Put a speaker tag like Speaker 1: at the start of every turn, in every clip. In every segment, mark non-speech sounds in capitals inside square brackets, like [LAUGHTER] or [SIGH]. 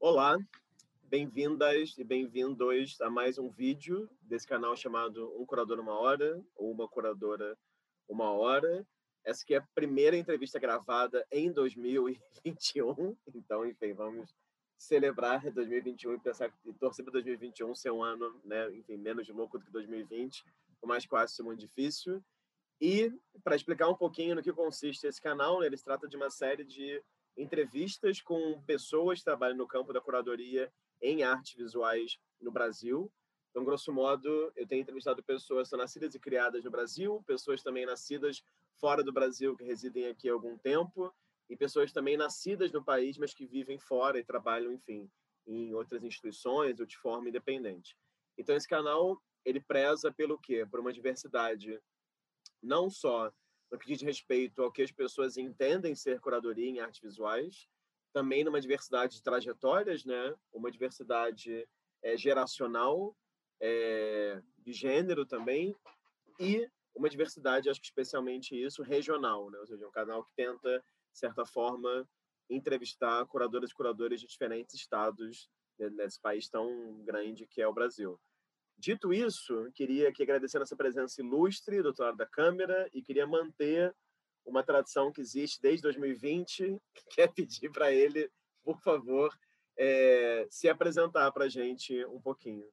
Speaker 1: Olá, bem-vindas e bem-vindos a mais um vídeo desse canal chamado Um Curador Uma Hora ou Uma Curadora Uma Hora. Essa aqui é a primeira entrevista gravada em 2021, então, enfim, vamos celebrar 2021 e pensar e torcer para 2021 ser um ano, né, enfim, menos louco do que 2020, o mais quase muito difícil. E para explicar um pouquinho no que consiste esse canal, né, ele se trata de uma série de entrevistas com pessoas que trabalham no campo da curadoria em artes visuais no Brasil. Então, grosso modo, eu tenho entrevistado pessoas que são nascidas e criadas no Brasil, pessoas também nascidas fora do Brasil que residem aqui há algum tempo, e pessoas também nascidas no país, mas que vivem fora e trabalham, enfim, em outras instituições ou de forma independente. Então, esse canal, ele preza pelo quê? Por uma diversidade não só no que diz respeito ao que as pessoas entendem ser curadoria em artes visuais, também numa diversidade de trajetórias, né? Uma diversidade é, geracional, é, de gênero também, e uma diversidade, acho que especialmente isso, regional, né? Ou seja, um canal que tenta, de certa forma, entrevistar curadoras e curadores de diferentes estados né, nesse país tão grande que é o Brasil. Dito isso, queria aqui agradecer essa presença ilustre do da câmera e queria manter uma tradição que existe desde 2020, [LAUGHS] que é pedir para ele, por favor, é, se apresentar para a gente um pouquinho.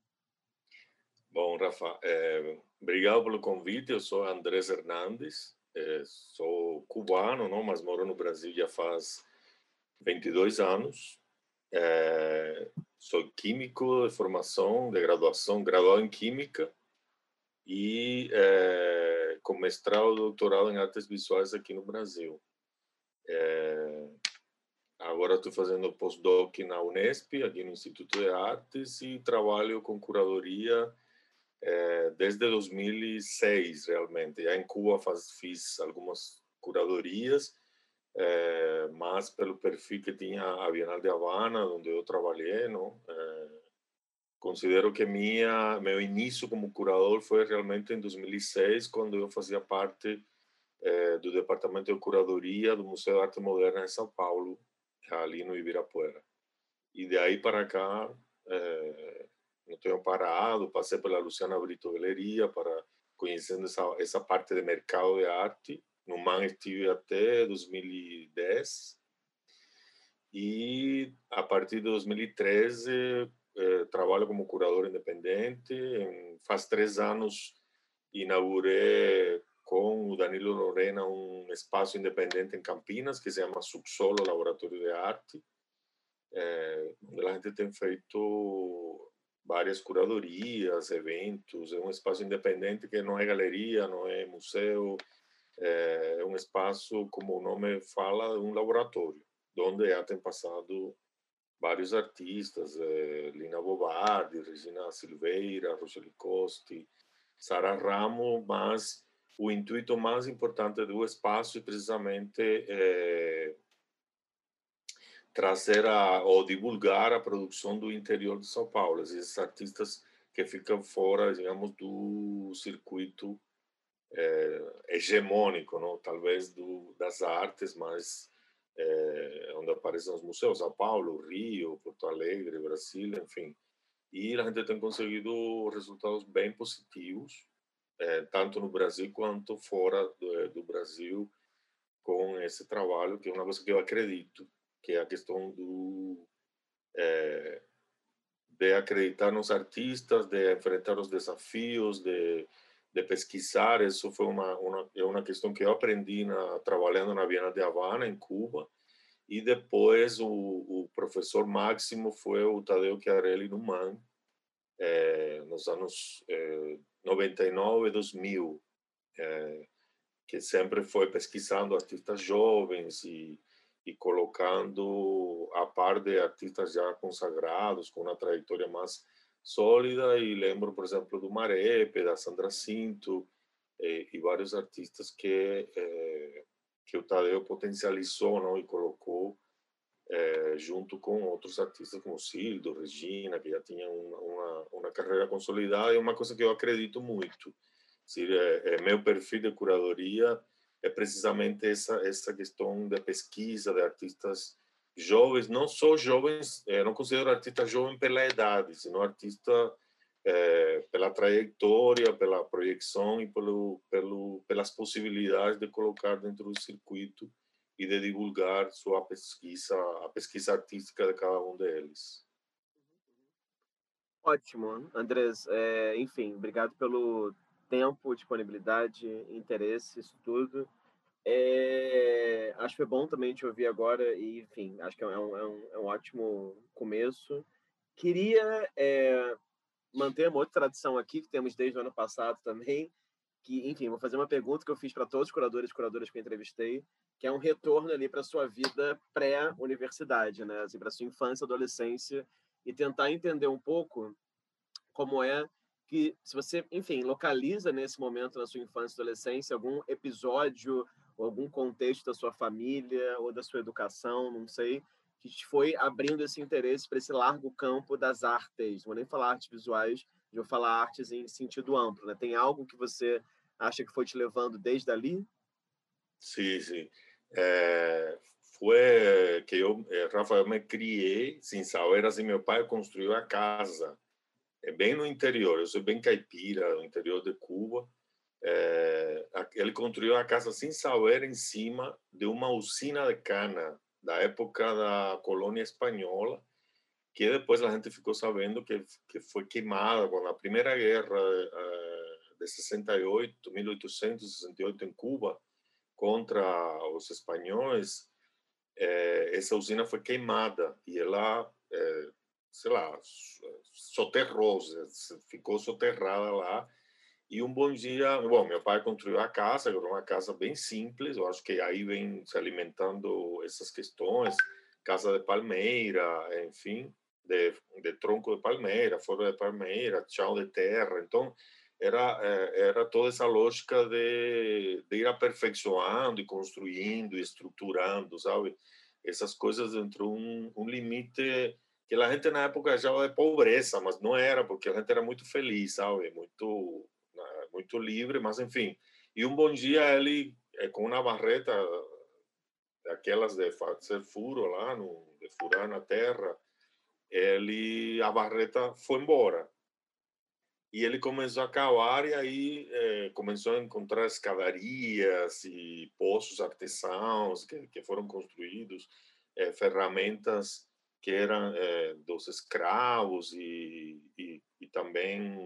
Speaker 2: Bom, Rafa, é, obrigado pelo convite. Eu sou Andrés Hernandes, é, sou cubano, não, mas moro no Brasil já faz 22 anos. É, sou químico de formação, de graduação, graduado em Química e é, com mestrado e doutorado em artes visuais aqui no Brasil. É, agora estou fazendo postdoc na Unesp, aqui no Instituto de Artes, e trabalho com curadoria é, desde 2006, realmente. Já em Cuba faz, fiz algumas curadorias, é, mas pelo perfil que tinha a Bienal de Havana, onde eu trabalhei, não? É, considero que minha meu início como curador foi realmente em 2006, quando eu fazia parte é, do departamento de curadoria do Museu de Arte Moderna em São Paulo, ali no Ibirapuera. E de aí para cá, não tenho parado, passei pela Luciana Brito Galeria para conhecendo essa essa parte de mercado de arte no MAN estive até 2010 e a partir de 2013 eh, trabalho como curador independente. Faz três anos inaugurei com o Danilo Lorena um espaço independente em Campinas que se chama Subsolo Laboratório de Arte, eh, onde a gente tem feito várias curadorias, eventos. É um espaço independente que não é galeria, não é museu, é um espaço, como o nome fala, um laboratório, onde já tem passado vários artistas, eh, Lina Bobardi, Regina Silveira, Roseli Costi, Sara Ramo, mas o intuito mais importante do espaço é precisamente eh, trazer a, ou divulgar a produção do interior de São Paulo, esses artistas que ficam fora, digamos, do circuito é, hegemônico, não? talvez do, das artes mais é, onde aparecem os museus, São Paulo, Rio, Porto Alegre, Brasil, enfim. E a gente tem conseguido resultados bem positivos, é, tanto no Brasil quanto fora do, do, Brasil, com esse trabalho, que é uma coisa que eu acredito, que é a questão do é, de acreditar nos artistas, de enfrentar os desafios, de de pesquisar, isso foi uma, uma, é uma questão que eu aprendi na, trabalhando na Bienal de Havana, em Cuba, e depois o, o professor máximo foi o Tadeu Chiarelli no MAN, é, nos anos é, 99 e 2000, é, que sempre foi pesquisando artistas jovens e, e colocando a par de artistas já consagrados, com uma trajetória mais sólida e lembro, por exemplo, do Marepe, da Sandra Cinto eh, e vários artistas que eh, que o Tadeu potencializou não, e colocou eh, junto com outros artistas como Sildo, Regina, que já tinham uma, uma, uma carreira consolidada, é uma coisa que eu acredito muito. Seja, é, é, meu perfil de curadoria é precisamente essa essa questão da pesquisa de artistas jovens, não só jovens, eh, não considero artista jovem pela idade, sino artista eh, pela trajetória, pela projeção e pelo, pelo, pelas possibilidades de colocar dentro do circuito e de divulgar sua pesquisa, a pesquisa artística de cada um deles.
Speaker 1: Ótimo, Andrés. É, enfim, obrigado pelo tempo, disponibilidade, interesse, isso tudo. É, acho que foi bom também te ouvir agora e, enfim, acho que é um, é um, é um ótimo começo. Queria é, manter uma outra tradição aqui, que temos desde o ano passado também, que, enfim, vou fazer uma pergunta que eu fiz para todos os curadores e curadoras que eu entrevistei, que é um retorno ali para sua vida pré-universidade, né? Assim, para sua infância, adolescência, e tentar entender um pouco como é que, se você, enfim, localiza nesse momento na sua infância e adolescência algum episódio ou algum contexto da sua família ou da sua educação, não sei, que te foi abrindo esse interesse para esse largo campo das artes. Não vou nem falar artes visuais, vou falar artes em sentido amplo. Né? Tem algo que você acha que foi te levando desde ali?
Speaker 2: Sim, sim. É, foi que eu, eh, Rafael, me criei sem saber, assim, meu pai construiu a casa, é bem no interior, eu sou bem caipira, no interior de Cuba, é, ele construiu a casa sem saber em cima de uma usina de cana da época da colônia espanhola, que depois a gente ficou sabendo que, que foi queimada quando a primeira guerra uh, de 68, 1868 em Cuba, contra os espanhóis, eh, essa usina foi queimada e ela, eh, sei lá, soterrou, ficou soterrada lá e um bom dia, bom, meu pai construiu a casa, era uma casa bem simples, eu acho que aí vem se alimentando essas questões, casa de palmeira, enfim, de, de tronco de palmeira, folha de palmeira, chão de terra, então era eh, era toda essa lógica de, de ir aperfeiçoando e construindo e estruturando, sabe? Essas coisas dentro de um, um limite que a gente na época achava de pobreza, mas não era, porque a gente era muito feliz, sabe? Muito muito livre, mas enfim. E um bom dia ele, eh, com uma barreta daquelas de fazer furo lá, no, de furar na terra, ele, a barreta foi embora. E ele começou a cavar e aí eh, começou a encontrar escadarias e poços artesãos que, que foram construídos, eh, ferramentas que eram eh, dos escravos e, e, e também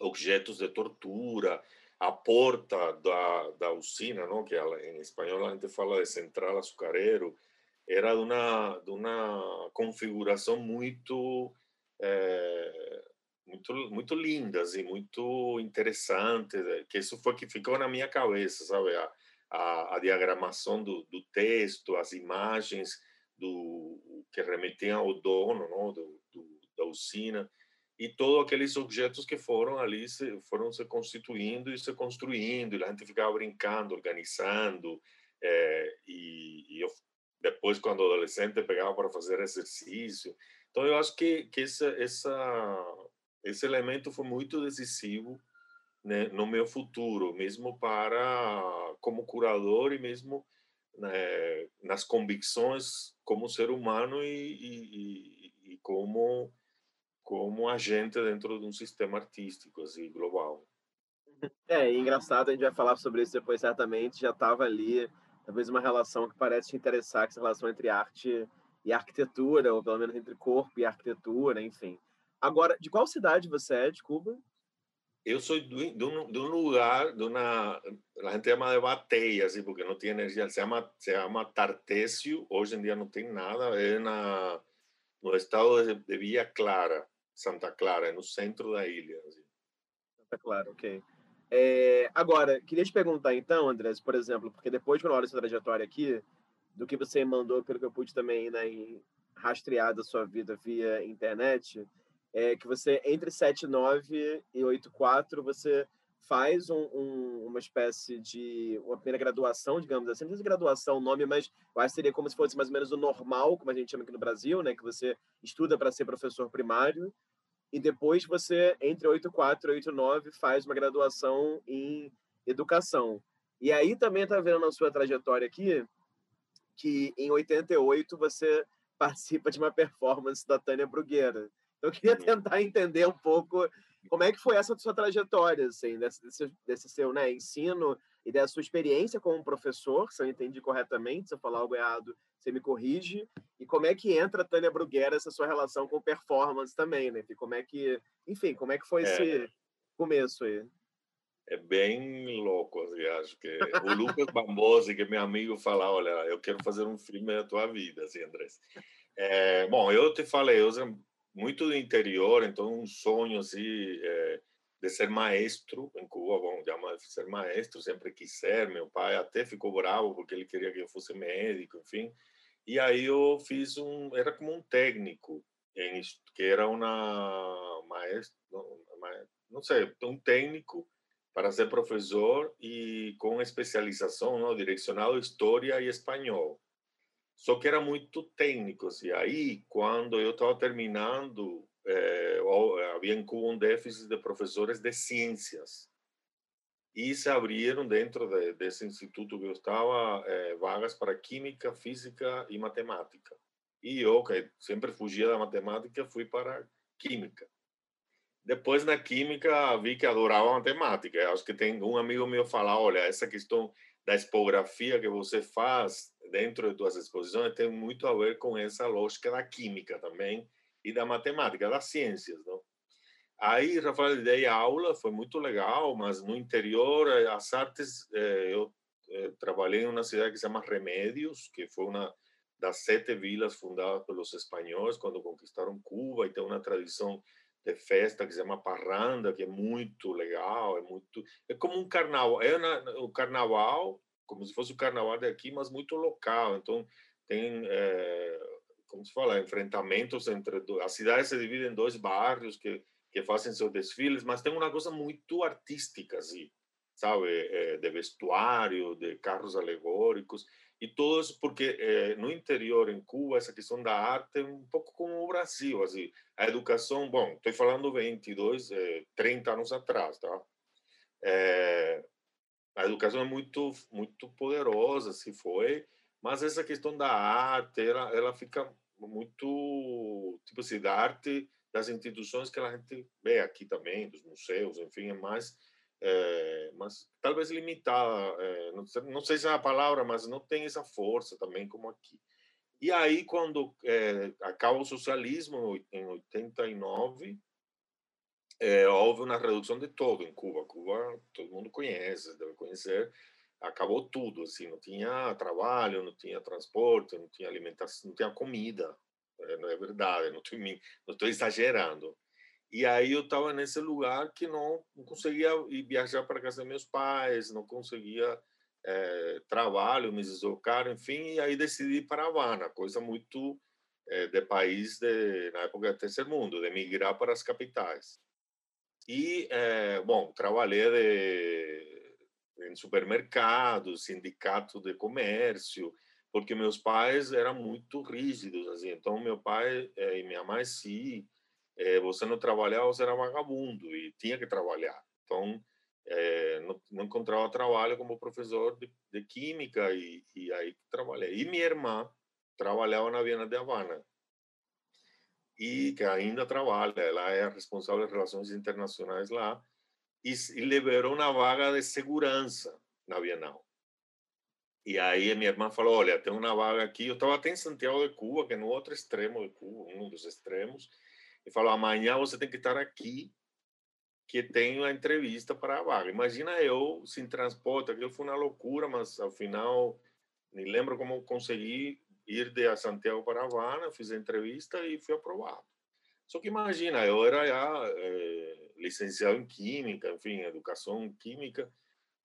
Speaker 2: objetos de tortura, a porta da, da usina, não? que em espanhol a gente fala de central açucareiro, era de uma, de uma configuração muito, é, muito, muito linda, assim, muito interessante, que isso foi que ficou na minha cabeça, sabe? A, a, a diagramação do, do texto, as imagens do que remetiam ao dono não? Do, do, da usina e todos aqueles objetos que foram ali se, foram se constituindo e se construindo, e a gente ficava brincando, organizando, é, e, e eu, depois, quando adolescente, pegava para fazer exercício. Então, eu acho que, que essa, essa, esse elemento foi muito decisivo né, no meu futuro, mesmo para, como curador e mesmo né, nas convicções como ser humano e, e, e como como agente dentro de um sistema artístico assim global.
Speaker 1: É, engraçado, a gente vai falar sobre isso depois certamente, já estava ali talvez uma relação que parece te interessar, que essa relação entre arte e arquitetura, ou pelo menos entre corpo e arquitetura, enfim. Agora, de qual cidade você é, de Cuba?
Speaker 2: Eu sou de, de, um, de um lugar, de uma, a gente chama de bateia, assim, porque não tem energia, se chama, se chama Tartésio, hoje em dia não tem nada, é na, no estado de, de Villa Clara. Santa Clara, é no centro da ilha. Assim.
Speaker 1: Santa Clara, ok. É, agora, queria te perguntar então, Andrés, por exemplo, porque depois que eu olho essa trajetória aqui, do que você mandou, pelo que eu pude também né, rastrear da sua vida via internet, é que você, entre 7,9 e 8,4, você faz um, um, uma espécie de uma primeira graduação, digamos assim, não sei se graduação o nome, mas eu acho que seria como se fosse mais ou menos o normal, como a gente chama aqui no Brasil, né, que você estuda para ser professor primário, e depois você, entre 8.4 e 8.9, faz uma graduação em educação. E aí também está vendo na sua trajetória aqui que em 88 você [LAUGHS] participa de uma performance da Tânia Brugueira. Então, eu queria tentar entender um pouco como é que foi essa sua trajetória, assim, desse, desse seu né, ensino e da sua experiência como professor, se eu entendi corretamente, se eu falar algo errado, você me corrige, e como é que entra a Tânia Bruguera, essa sua relação com performance também, né? E como é que, enfim, como é que foi é, esse começo aí?
Speaker 2: É bem louco, assim, acho que o Lucas Bambosi, que é meu amigo, fala, olha, eu quero fazer um filme da tua vida, assim, Andrés. É, bom, eu te falei, eu muito do interior, então um sonho, assim, é, de ser maestro em Cuba, bom, já ser maestro, sempre quis ser, meu pai até ficou bravo porque ele queria que eu fosse médico, enfim, e aí eu fiz um, era como um técnico, em, que era uma maestro, não sei, um técnico para ser professor e com especialização, não, direcionado história e espanhol. Só que era muito técnico, assim. Aí, quando eu estava terminando é, havia em Cuba um déficit de professores de ciências. E se abriram dentro de, desse instituto que eu estava é, vagas para química, física e matemática. E eu, que sempre fugia da matemática, fui para química. Depois, na química, vi que adorava matemática. Acho que tem um amigo meu falar, olha, essa questão da expografia que você faz dentro de suas exposições tem muito a ver com essa lógica da química também, e da matemática, das ciências, não? Aí, Rafael, dei aula, foi muito legal, mas no interior, eh, as artes, eh, eu eh, trabalhei em uma cidade que se chama Remédios, que foi uma das sete vilas fundadas pelos espanhóis quando conquistaram Cuba, e tem uma tradição de festa que se chama Parranda, que é muito legal, é muito... É como um carnaval, é o carnaval, como se fosse o carnaval daqui, mas muito local, então tem... É, como se fala, enfrentamentos entre a cidade se divide em dois bairros que que fazem seus desfiles, mas tem uma coisa muito artística assim, sabe, é, de vestuário, de carros alegóricos e tudo isso porque é, no interior em Cuba essa questão da arte é um pouco como o Brasil, assim, a educação, bom, estou falando 22, é, 30 anos atrás, tá? É, a educação é muito muito poderosa, se foi, mas essa questão da arte, ela, ela fica muito tipo assim da arte das instituições que a gente vê aqui também dos museus enfim é mais é, mas talvez limitada é, não, sei, não, sei, se é a palavra mas não tem essa força também como aqui. E aí quando é, acaba o socialismo em 89 houve uma redução de todo em Cuba. Cuba todo mundo conhece deve conhecer. Acabou tudo assim não tinha trabalho não tinha transporte não tinha alimentação não tinha comida. Não é verdade não estou exagerando e aí eu estava nesse lugar que não, conseguia ir viajar para casa dos meus pais não conseguia é, trabalho me deslocar enfim e aí decidi ir para Havana coisa muito é, de país de na época do terceiro mundo de migrar para as capitais e é, bom trabalhei de em supermercados, sindicato de comércio, porque meus pais eram muito rígidos, assim. Então, meu pai e minha mãe, se eh, você não trabalhava, você era vagabundo e tinha que trabalhar. Então, eh, não, não, encontrava trabalho como professor de, de química e, e, aí trabalhei. E minha irmã trabalhava na Viena de Havana e que ainda trabalha. Ela é responsável de relações internacionais lá e, e liberou uma vaga de segurança na Bienal. E aí minha irmã falou, olha, tem uma vaga aqui. Eu estava até em Santiago de Cuba, que é no outro extremo de Cuba, um dos extremos. E falou, amanhã você tem que estar aqui, que tem uma entrevista para a vaga. Imagina eu sem transporte, aquilo foi uma loucura, mas ao final, nem lembro como consegui ir de Santiago para Havana, fiz a entrevista e fui aprovado. Só que imagina, eu era já é, licenciado em Química, enfim, Educação Química,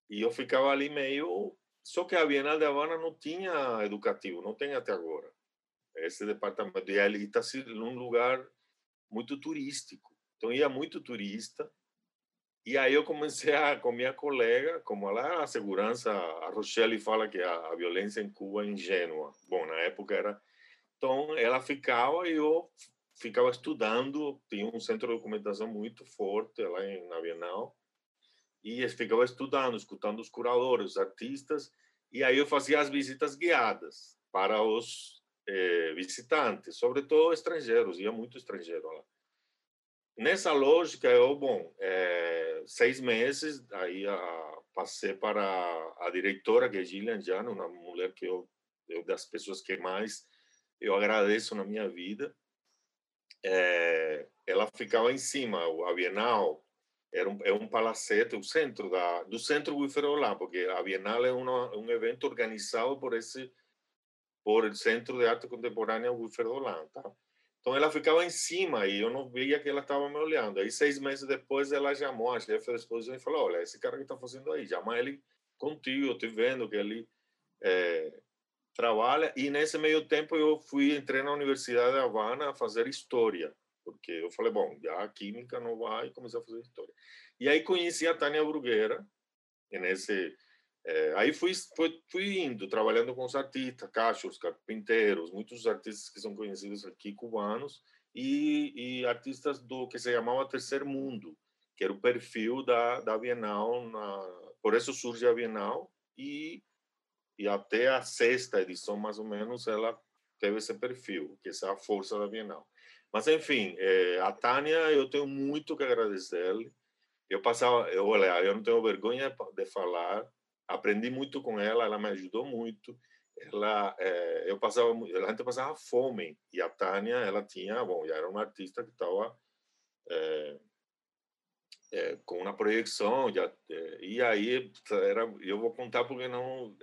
Speaker 2: e eu ficava ali meio... Só que a Bienal de Havana não tinha educativo, não tem até agora. Esse departamento, e ali está num lugar muito turístico. Então, ia muito turista, e aí eu comecei a, com minha colega, como lá a segurança, a Rochelle fala que a, a violência em Cuba é ingênua. Bom, na época era... Então, ela ficava e eu ficava estudando, tinha um centro de documentação muito forte lá em, na Bienal, e ficava estudando, escutando os curadores, os artistas, e aí eu fazia as visitas guiadas. para os eh, visitantes, sobretudo estrangeiros, ia muito estrangeiro lá. Nessa lógica, eu, bom, é, seis meses, aí a, passei para a diretora, que é Gillian Jano, uma mulher que eu, eu das pessoas que mais eu agradeço na minha vida. É, ela ficava em cima, a Bienal era um, é um palacete, o centro da, do centro Guiferolá, porque a Bienal é uma, um evento organizado por esse por o Centro de Arte Contemporânea Guiferolá, tá? Então ela ficava em cima e eu não via que ela estava me olhando. Aí seis meses depois ela chamou a chefe da exposição e falou: Olha, esse cara que está fazendo aí, chama ele contigo, eu estou vendo que ele é, trabalha. E nesse meio tempo eu fui, entrei na Universidade de Havana a fazer história, porque eu falei: Bom, já a química não vai, comecei a fazer história. E aí conheci a Tânia Bruguera, nesse é, aí fui, fui, fui indo, trabalhando com os artistas, cachos, carpinteiros, muitos artistas que são conhecidos aqui, cubanos, e, e, artistas do que se chamava Terceiro Mundo, que era o perfil da, da Bienal, na, por isso surge a Bienal, e, e até a sexta edição, mais ou menos, ela teve esse perfil, que é a força da Bienal. Mas, enfim, é, a Tânia, eu tenho muito que agradecer-lhe. Eu passava, eu, olha, eu não tenho vergonha de falar, aprendi muito com ela, ela me ajudou muito. Ela, é, eu passava, a gente passava fome e a Tânia, ela tinha, bom, já era uma artista que estava é, é, com uma projeção, já, e aí era, eu vou contar porque não,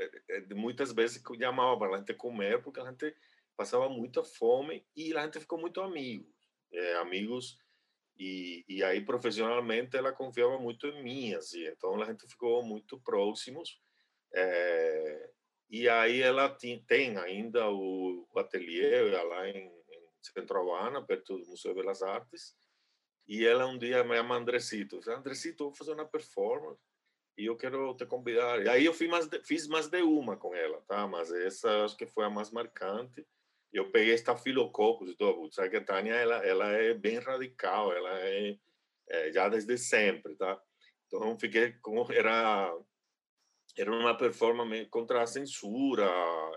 Speaker 2: muitas vezes eu chamava para a gente comer porque a gente passava muita fome e a gente ficou muito amigos, amigos e, e aí, profissionalmente, ela confiava muito em mim, assim. Então, a gente ficou muito próximos. É, e aí, ela tem, tem ainda o, o ateliê lá em, em Centro Havana, perto do Museu de Belas Artes. E ela um dia me chama Andresito. Andresito, vou fazer uma performance e eu quero te convidar. E aí eu fiz mais de, fiz mais de uma com ela, tá? Mas essa acho que foi a mais marcante eu peguei. Sabe que a Tânia, ela, ela é bem radical, ela é, é já desde sempre, tá? Então, fiquei com... Era, era uma performance contra a censura.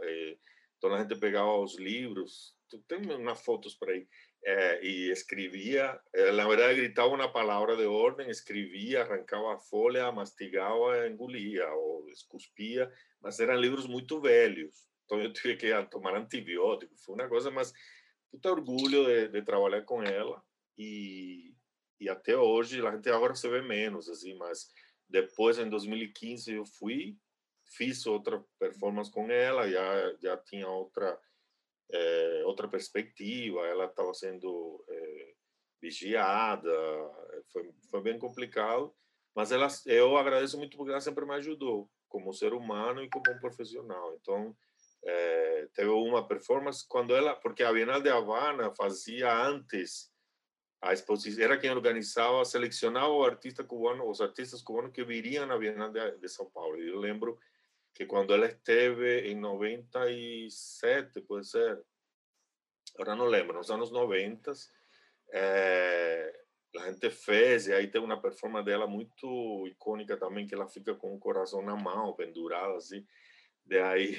Speaker 2: E, então, a gente pegava os livros, tem umas fotos por aí, é, e escrevia, é, na verdade, gritava uma palavra de ordem, escrevia, arrancava a folha, mastigava, engolia, ou escuspia, mas eram livros muito velhos. Então eu tive que tomar antibiótico, foi uma coisa, mas puta orgulho de, de trabalhar com ela e, e até hoje a gente agora se vê menos, assim, mas depois em 2015 eu fui, fiz outra performance com ela, já já tinha outra é, outra perspectiva, ela estava sendo é, vigiada, foi foi bem complicado, mas ela eu agradeço muito porque ela sempre me ajudou como ser humano e como um profissional. Então é, teve uma performance quando ela, porque a Bienal de Havana fazia antes a exposição, era quem organizava, selecionava o artista cubano, os artistas cubanos que viriam na Bienal de, de São Paulo. Eu lembro que quando ela esteve em 97, pode ser, agora não lembro, nos anos 90, é, a gente fez, e aí tem uma performance dela muito icônica também, que ela fica com o coração na mão, pendurada assim. Daí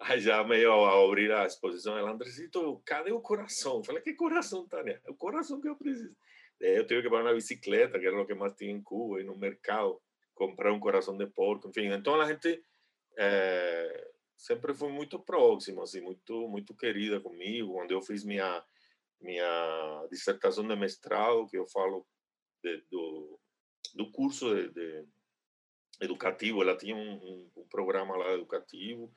Speaker 2: Aí já meio a abrir a exposição, ela, Andresito, cadê o coração? Eu falei, que coração, Tânia? É o coração que eu preciso. Eu tive que parar uma bicicleta, que era o que mais tinha em Cuba, e no mercado, comprar um coração de porco, enfim. Então a gente é, sempre foi muito próximo, assim, muito, muito querida comigo. Quando eu fiz minha, minha dissertação de mestrado, que eu falo de, do, do curso de, de educativo, ela tinha um, um, um programa lá educativo,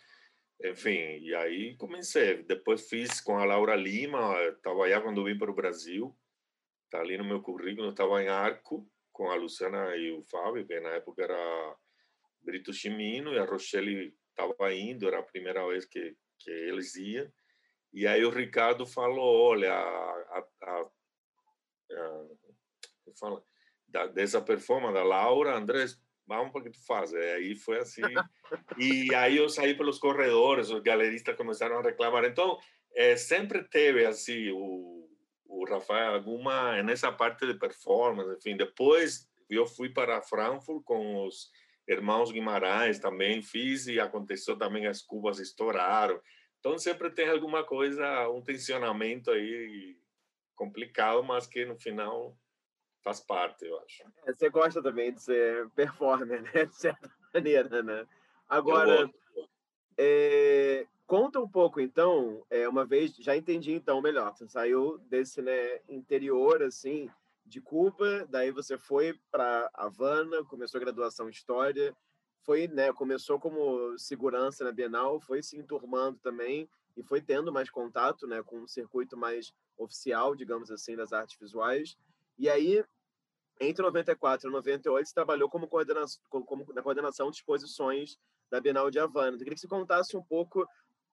Speaker 2: enfim, e aí comecei. Depois fiz com a Laura Lima, estava já quando vim para o Brasil, está ali no meu currículo, estava em Arco com a Luciana e o Fábio, que na época era Brito Chimino, e a Rochelle estava indo, era a primeira vez que, que eles iam. E aí o Ricardo falou, olha, a, a, a fala, da, dessa performance da Laura, Andrés, vamos porque tu faz. Aí foi assim. e aí eu saí pelos corredores, os galeristas começaram a reclamar. Então, é, sempre teve assim o, o Rafael alguma nessa parte de performance, enfim. Depois eu fui para Frankfurt com os irmãos Guimarães também fiz e aconteceu também as cubas estouraram. Então sempre tem alguma coisa, um tensionamento aí complicado, mas que no final faz parte, eu acho.
Speaker 1: É, você gosta também de ser performer, né? De certa [LAUGHS] maneira, né? Agora, é, conta um pouco, então, é, uma vez, já entendi então melhor, você saiu desse né, interior, assim, de Cuba, daí você foi para Havana, começou a graduação em História, foi, né, começou como segurança na Bienal, foi se enturmando também e foi tendo mais contato, né, com um circuito mais oficial, digamos assim, das artes visuais. E aí, entre 94 e 98, você trabalhou como, coordena como na coordenação de exposições da Bienal de Havana. Eu queria que você contasse um pouco o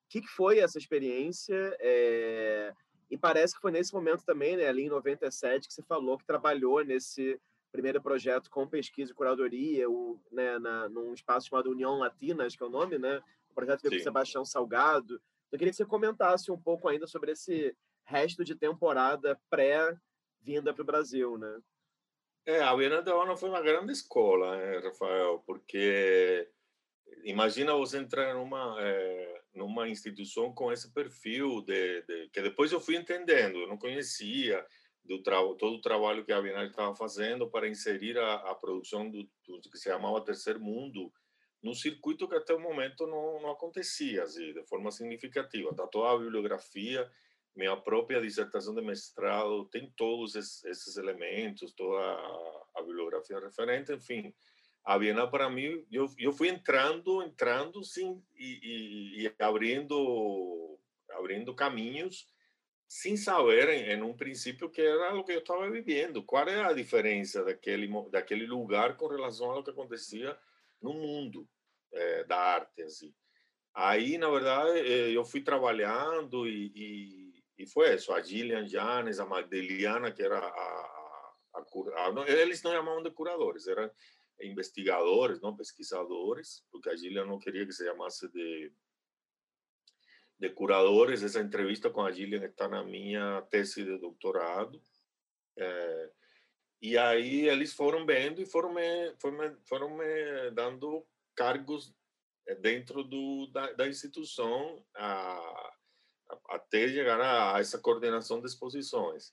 Speaker 1: que, que foi essa experiência. É... E parece que foi nesse momento também, né, ali em 97, que você falou que trabalhou nesse primeiro projeto com pesquisa e curadoria, o, né, na, num espaço chamado União Latina, acho que é o nome, né? O projeto veio com Sebastião Salgado. Eu queria que você comentasse um pouco ainda sobre esse resto de temporada pré-vinda para o Brasil, né?
Speaker 2: É, a Bienal de Havana foi uma grande escola, né, Rafael, porque imagina você entrar numa é, numa instituição com esse perfil de, de, que depois eu fui entendendo, eu não conhecia do todo o trabalho que a Bienal estava fazendo para inserir a, a produção do, do, que se chamava Terceiro Mundo num circuito que até o momento não, não acontecia assim, de forma significativa. Tá toda a bibliografia, minha própria dissertação de mestrado tem todos esses, elementos, toda a, bibliografia referente, enfim a Bienal para mim, eu, eu fui entrando, entrando, sim, e, e, e abrindo, abrindo caminhos, sem saber, em, em, um princípio, que era o que eu estava vivendo. Qual é a diferença daquele, daquele lugar com relação ao que acontecia no mundo é, da arte, assim. Aí, na verdade, eh, eu fui trabalhando e, e foi isso. A Gillian Janes, a Magdeliana, que era a, a, a, a, eles não chamavam de curadores, eram investigadores, não pesquisadores, porque a Gillian não queria que se chamasse de, de curadores. Essa entrevista com a Gillian está na minha tese de doutorado. É, e aí eles foram vendo e foram me, foram me, foram me dando cargos eh, dentro do, da, da instituição a, até chegar a, a essa coordenação de exposições.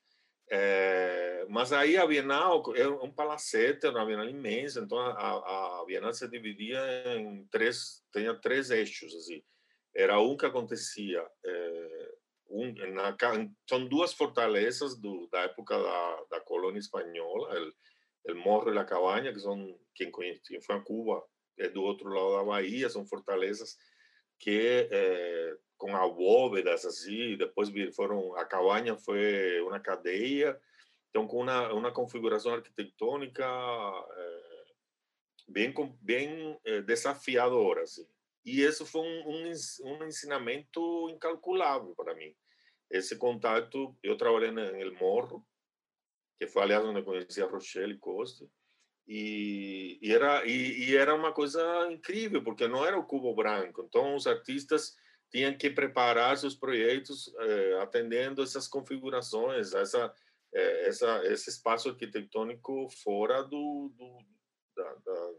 Speaker 2: É, mas aí a Bienal é um palacete, uma Bienal imensa, então a, a Bienal se dividia em três, tinha três eixos, assim. Era um que acontecia, é, um, na, são duas fortalezas do, da época da, da colônia espanhola, o Morro e a Cabanha, que são, quem, conhece, quem foi a Cuba, é do outro lado da Bahia, são fortalezas que é, com abóvedas assim, depois foram a cabanha foi uma cadeia, então com uma uma configuração arquitetônica bem bem desafiadora assim. E isso foi um, um, um ensinamento incalculável para mim. Esse contato, eu trabalhei no El Morro, que foi aliás onde conheci a Rochelle Costa, e, e era e, e, era uma coisa incrível porque não era o cubo branco então os artistas tinham que preparar seus projetos eh, atendendo essas configurações, essa, eh, essa, esse espaço arquitetônico fora do, do da, da,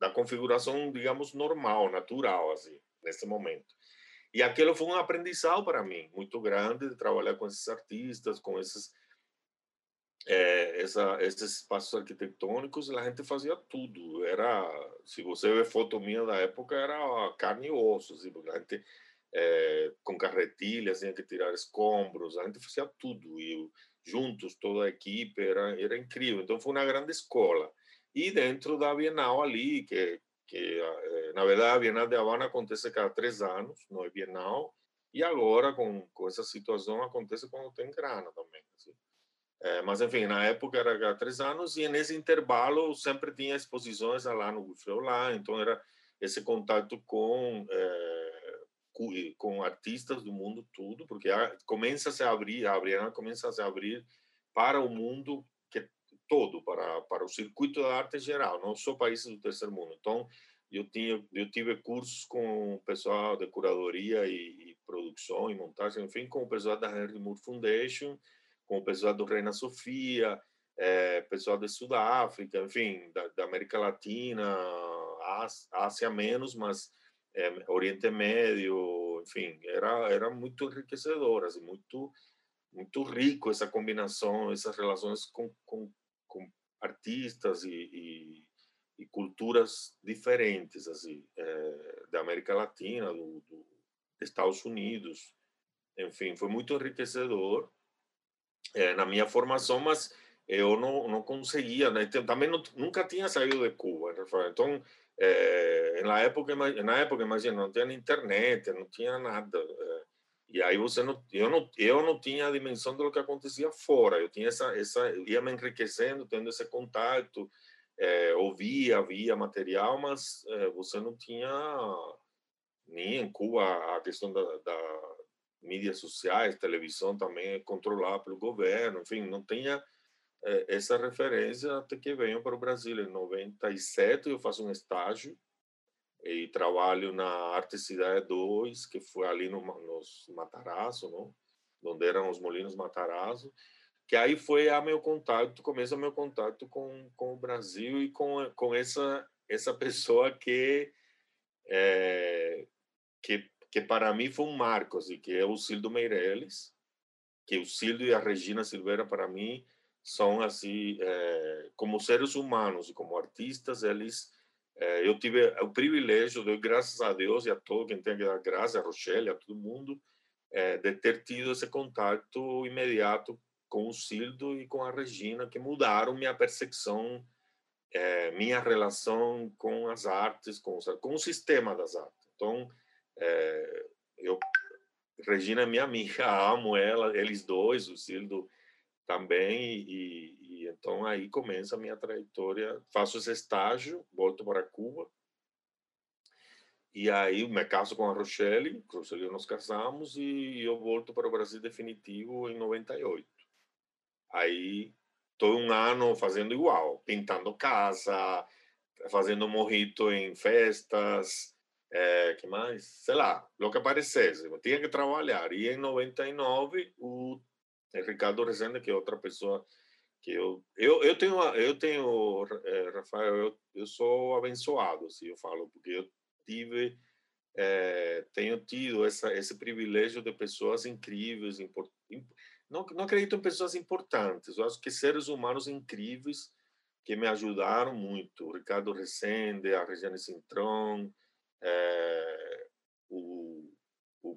Speaker 2: da, configuração, digamos, normal, natural, assim, nesse momento. E aquilo foi um aprendizado para mim muito grande de trabalhar com esses artistas, com esses é, essa, esses espaços arquitetônicos, a gente fazia tudo. Era, se você vê foto minha da época, era carne e osso, assim, porque a gente é, com carretilhas, tinha que tirar escombros, a gente fazia tudo e juntos, toda a equipe, era, era incrível. Então foi uma grande escola. E dentro da Bienal ali, que, que eh, na verdade a Bienal de Havana acontece cada três anos, não é Bienal, e agora com, com essa situação acontece quando tem grana também. Assim. É, mas enfim, na época era cada três anos e nesse intervalo sempre tinha exposições lá no Buffet lá, então era esse contato com é, com artistas do mundo todo, porque começa a se abrir, a Bienal começa a se abrir para o mundo que todo, para para o circuito da arte geral, não só países do terceiro mundo. Então, eu tinha eu tive cursos com o pessoal de curadoria e, e produção e montagem, enfim, com o pessoal da Henry Moore Foundation, com o pessoal do Reina Sofia, é, pessoal da Sudáfrica, enfim, da, da América Latina, Ásia menos, mas é, Oriente Médio, enfim, era era muito enriquecedor, assim, muito muito rico essa combinação, essas relações com, com, com artistas e, e, e, culturas diferentes, assim, é, da América Latina, do, do, Estados Unidos, enfim, foi muito enriquecedor é, na minha formação, mas eu não, não conseguia, né? também não, nunca tinha saído de Cuba, né? então é, na época na época imagina não tinha internet não tinha nada e aí você não eu não eu não tinha a dimensão do que acontecia fora eu tinha essa essa ia me enriquecendo tendo esse contato é, ouvia via material mas é, você não tinha nem em Cuba a questão da, da mídias sociais televisão também controlada pelo governo enfim não tinha essa referência até que venho para o Brasil. Em 97 eu faço um estágio e trabalho na Arte Cidade 2, que foi ali no, nos Matarazzo, não? onde eram os Molinos Matarazzo, que aí foi a meu contato, começa meu contato com, com o Brasil e com, com essa, essa [LAUGHS] pessoa que, é, que, que para mim foi um marco, assim, que é o Cildo Meirelles, que o Cildo e a Regina Silveira, para mim, são assim é, como seres humanos e como artistas eles é, eu tive o privilégio de graças a Deus e a todo quem tem que dar graças a Rochelle a todo mundo é, de ter tido esse contato imediato com o Sildo e com a Regina que mudaram minha percepção minha relação com as artes com, com o sistema das artes. Então eu Regina é minha amiga [LAUGHS] amo ela eles dois o Sildo também e, e, então aí começa a minha trajetória. Faço esse estágio volto para Cuba. E aí me caso com a Rochelle Rochelle nos casamos e eu volto para o Brasil definitivo em 98 aí estou um ano fazendo igual pintando casa fazendo morrito em festas é, que mais? Sei lá o que aparecesse. Eu tinha que trabalhar. E em 99 o é Ricardo Rezende, que é outra pessoa que eu eu, eu tenho eu tenho é, Rafael eu, eu sou abençoado se assim, eu falo porque eu tive é, tenho tido essa esse privilégio de pessoas incríveis import, não não acredito em pessoas importantes eu acho que seres humanos incríveis que me ajudaram muito. Ricardo Rezende a Regiane Sintron é, o o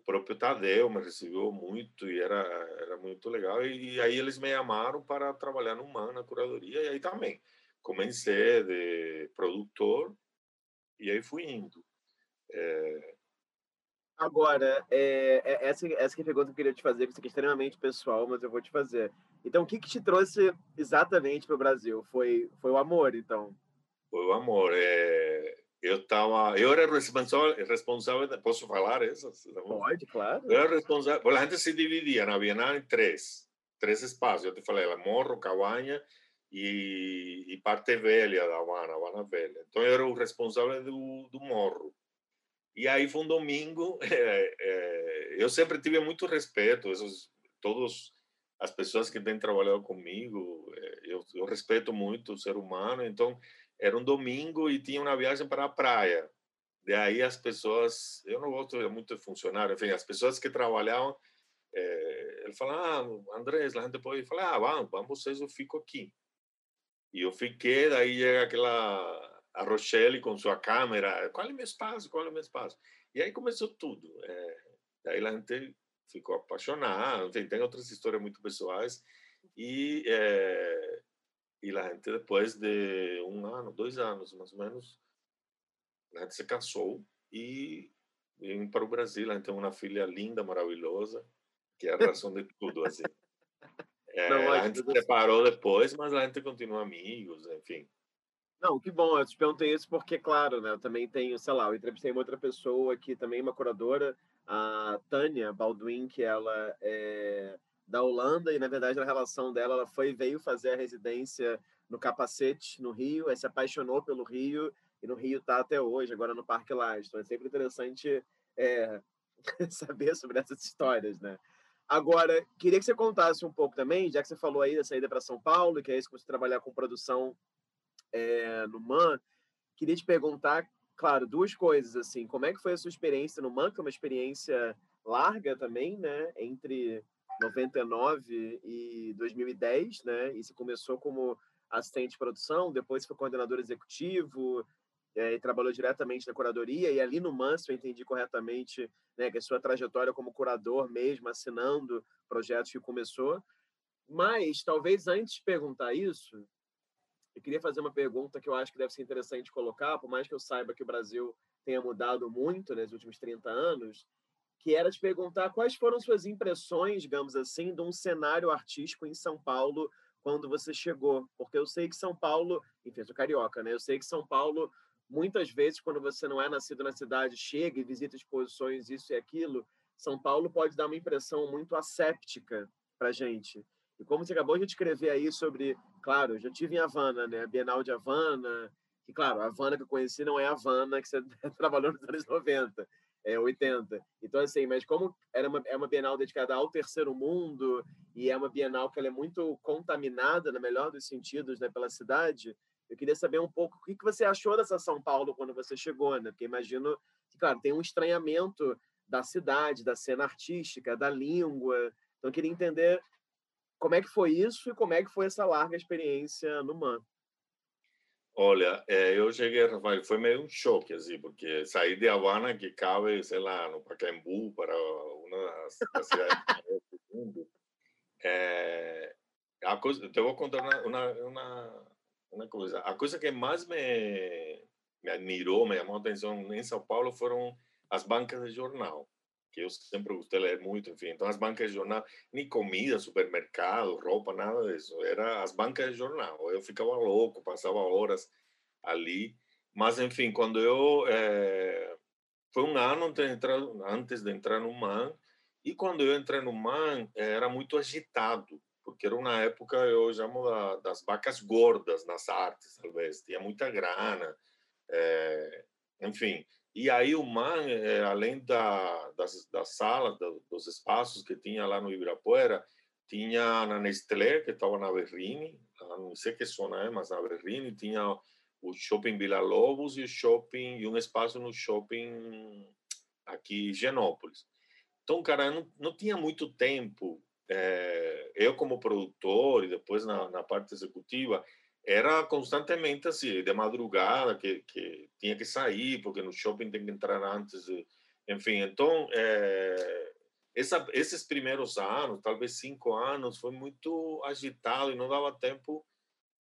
Speaker 2: próprio Tadeu me recebeu muito e era era muito legal. E, e aí eles me chamaram para trabalhar no MAN na curadoria e aí também. Comecei de produtor e aí fui indo. É...
Speaker 1: agora é, é, essa essa é a pergunta que eu queria te fazer que é extremamente pessoal mas eu vou te fazer. Então o que que te trouxe exatamente para o Brasil? Foi foi o amor então?
Speaker 2: Foi o amor é eu estava eu era responsável responsável posso falar essas
Speaker 1: pode claro.
Speaker 2: Eu era responsável a gente se dividia na Bienal em três três espaços eu te falei la Morro Cabanha e, e parte velha da Habana Habana velha então eu era o responsável do, do Morro. E aí foi um domingo [LAUGHS] é, é, eu sempre tive muito respeito esses todos as pessoas que têm trabalhado comigo eu, eu respeito muito o ser humano. Então era um domingo e tinha uma viagem para a praia. Daí as pessoas, eu não gosto muito de funcionário, enfim, as pessoas que trabalhavam, é, ele falou, ah, Andrés, a gente pode falar, ah, vamos, vamos vocês, eu fico aqui. E eu fiquei, daí chega aquela, a Rochelle com sua câmera, qual é o meu espaço, qual é o meu espaço? E aí começou tudo. É, daí a gente ficou apaixonado, enfim, tem outras histórias muito pessoais. E é, e a gente, depois de um ano, dois anos mais ou menos, a gente se casou e vim para o Brasil. A gente tem uma filha linda, maravilhosa, que é a razão de tudo. Assim. [LAUGHS] É, Não, a gente se separou depois, mas a gente continua amigos, enfim.
Speaker 1: Não, que bom. Eu te perguntei isso porque, claro, né? Eu também tenho, sei lá, eu entrevistei uma outra pessoa que também é uma curadora, a Tânia Baldwin, que ela é da Holanda e na verdade a relação dela ela foi veio fazer a residência no Capacete no Rio, se apaixonou pelo Rio e no Rio está até hoje agora no Parque Lage. Então é sempre interessante é, [LAUGHS] saber sobre essas histórias, né? Agora queria que você contasse um pouco também, já que você falou aí da saída para São Paulo, que é isso que você trabalhar com produção é, no MAN, queria te perguntar claro, duas coisas, assim, como é que foi a sua experiência no MAN, que é uma experiência larga também, né, entre 99 e 2010, né, e você começou como assistente de produção, depois foi coordenador executivo, é, e trabalhou diretamente na curadoria, e ali no MAN, se eu entendi corretamente, né, que a sua trajetória como curador mesmo, assinando projetos que começou, mas talvez antes de perguntar isso, eu queria fazer uma pergunta que eu acho que deve ser interessante colocar, por mais que eu saiba que o Brasil tenha mudado muito nos últimos 30 anos, que era te perguntar quais foram suas impressões, digamos assim, de um cenário artístico em São Paulo quando você chegou. Porque eu sei que São Paulo, enfim, eu sou carioca, né? Eu sei que São Paulo, muitas vezes, quando você não é nascido na cidade, chega e visita exposições, isso e aquilo, São Paulo pode dar uma impressão muito asséptica para gente. E como você acabou de descrever aí sobre, claro, eu já tive em Havana, né? A Bienal de Havana, que, claro, a Havana que eu conheci não é a Havana que você [LAUGHS] trabalhou nos anos 90, é 80. Então, assim, mas como era uma, é uma Bienal dedicada ao terceiro mundo e é uma Bienal que ela é muito contaminada, na melhor dos sentidos, né, pela cidade, eu queria saber um pouco o que, que você achou dessa São Paulo quando você chegou, né? Porque imagino que, claro, tem um estranhamento da cidade, da cena artística, da língua. Então, eu queria entender como é que foi isso e como é que foi essa larga experiência no MAN?
Speaker 2: Olha, é, eu cheguei, Rafael, foi meio um choque, assim, porque sair de Havana, que cabe, sei lá, no Pacaembu, para uma das cidades do mundo, é, a coisa, eu vou contar uma, uma, uma, coisa. A coisa que mais me, me admirou, me chamou a atenção em São Paulo foram as bancas de jornal que eu sempre gostei de ler muito, enfim. Então, as bancas de jornal, nem comida, supermercado, roupa, nada disso. Era as bancas de jornal. Eu ficava louco, passava horas ali. Mas, enfim, quando eu... É... Foi um ano antes de entrar, antes de entrar no MAN, e quando eu entrei no MAN, era muito agitado, porque era uma época, eu chamo da, das vacas gordas nas artes, talvez. Tinha muita grana, é... enfim e aí o MAN, é, além da, das, das salas, dos espaços que tinha lá no Ibirapuera, tinha na Nestlé, que estava na Berrini, não sei que zona é, mas na Berrini, tinha o Shopping Vila Lobos e o shopping e um espaço no shopping aqui Genópolis. Então, cara, não, não tinha muito tempo. É, eu como produtor e depois na, na parte executiva, era constantemente assim, de madrugada, que, que tinha que sair, porque no shopping tem que entrar antes. Enfim, então, é, essa, esses primeiros anos, talvez cinco anos, foi muito agitado e não dava tempo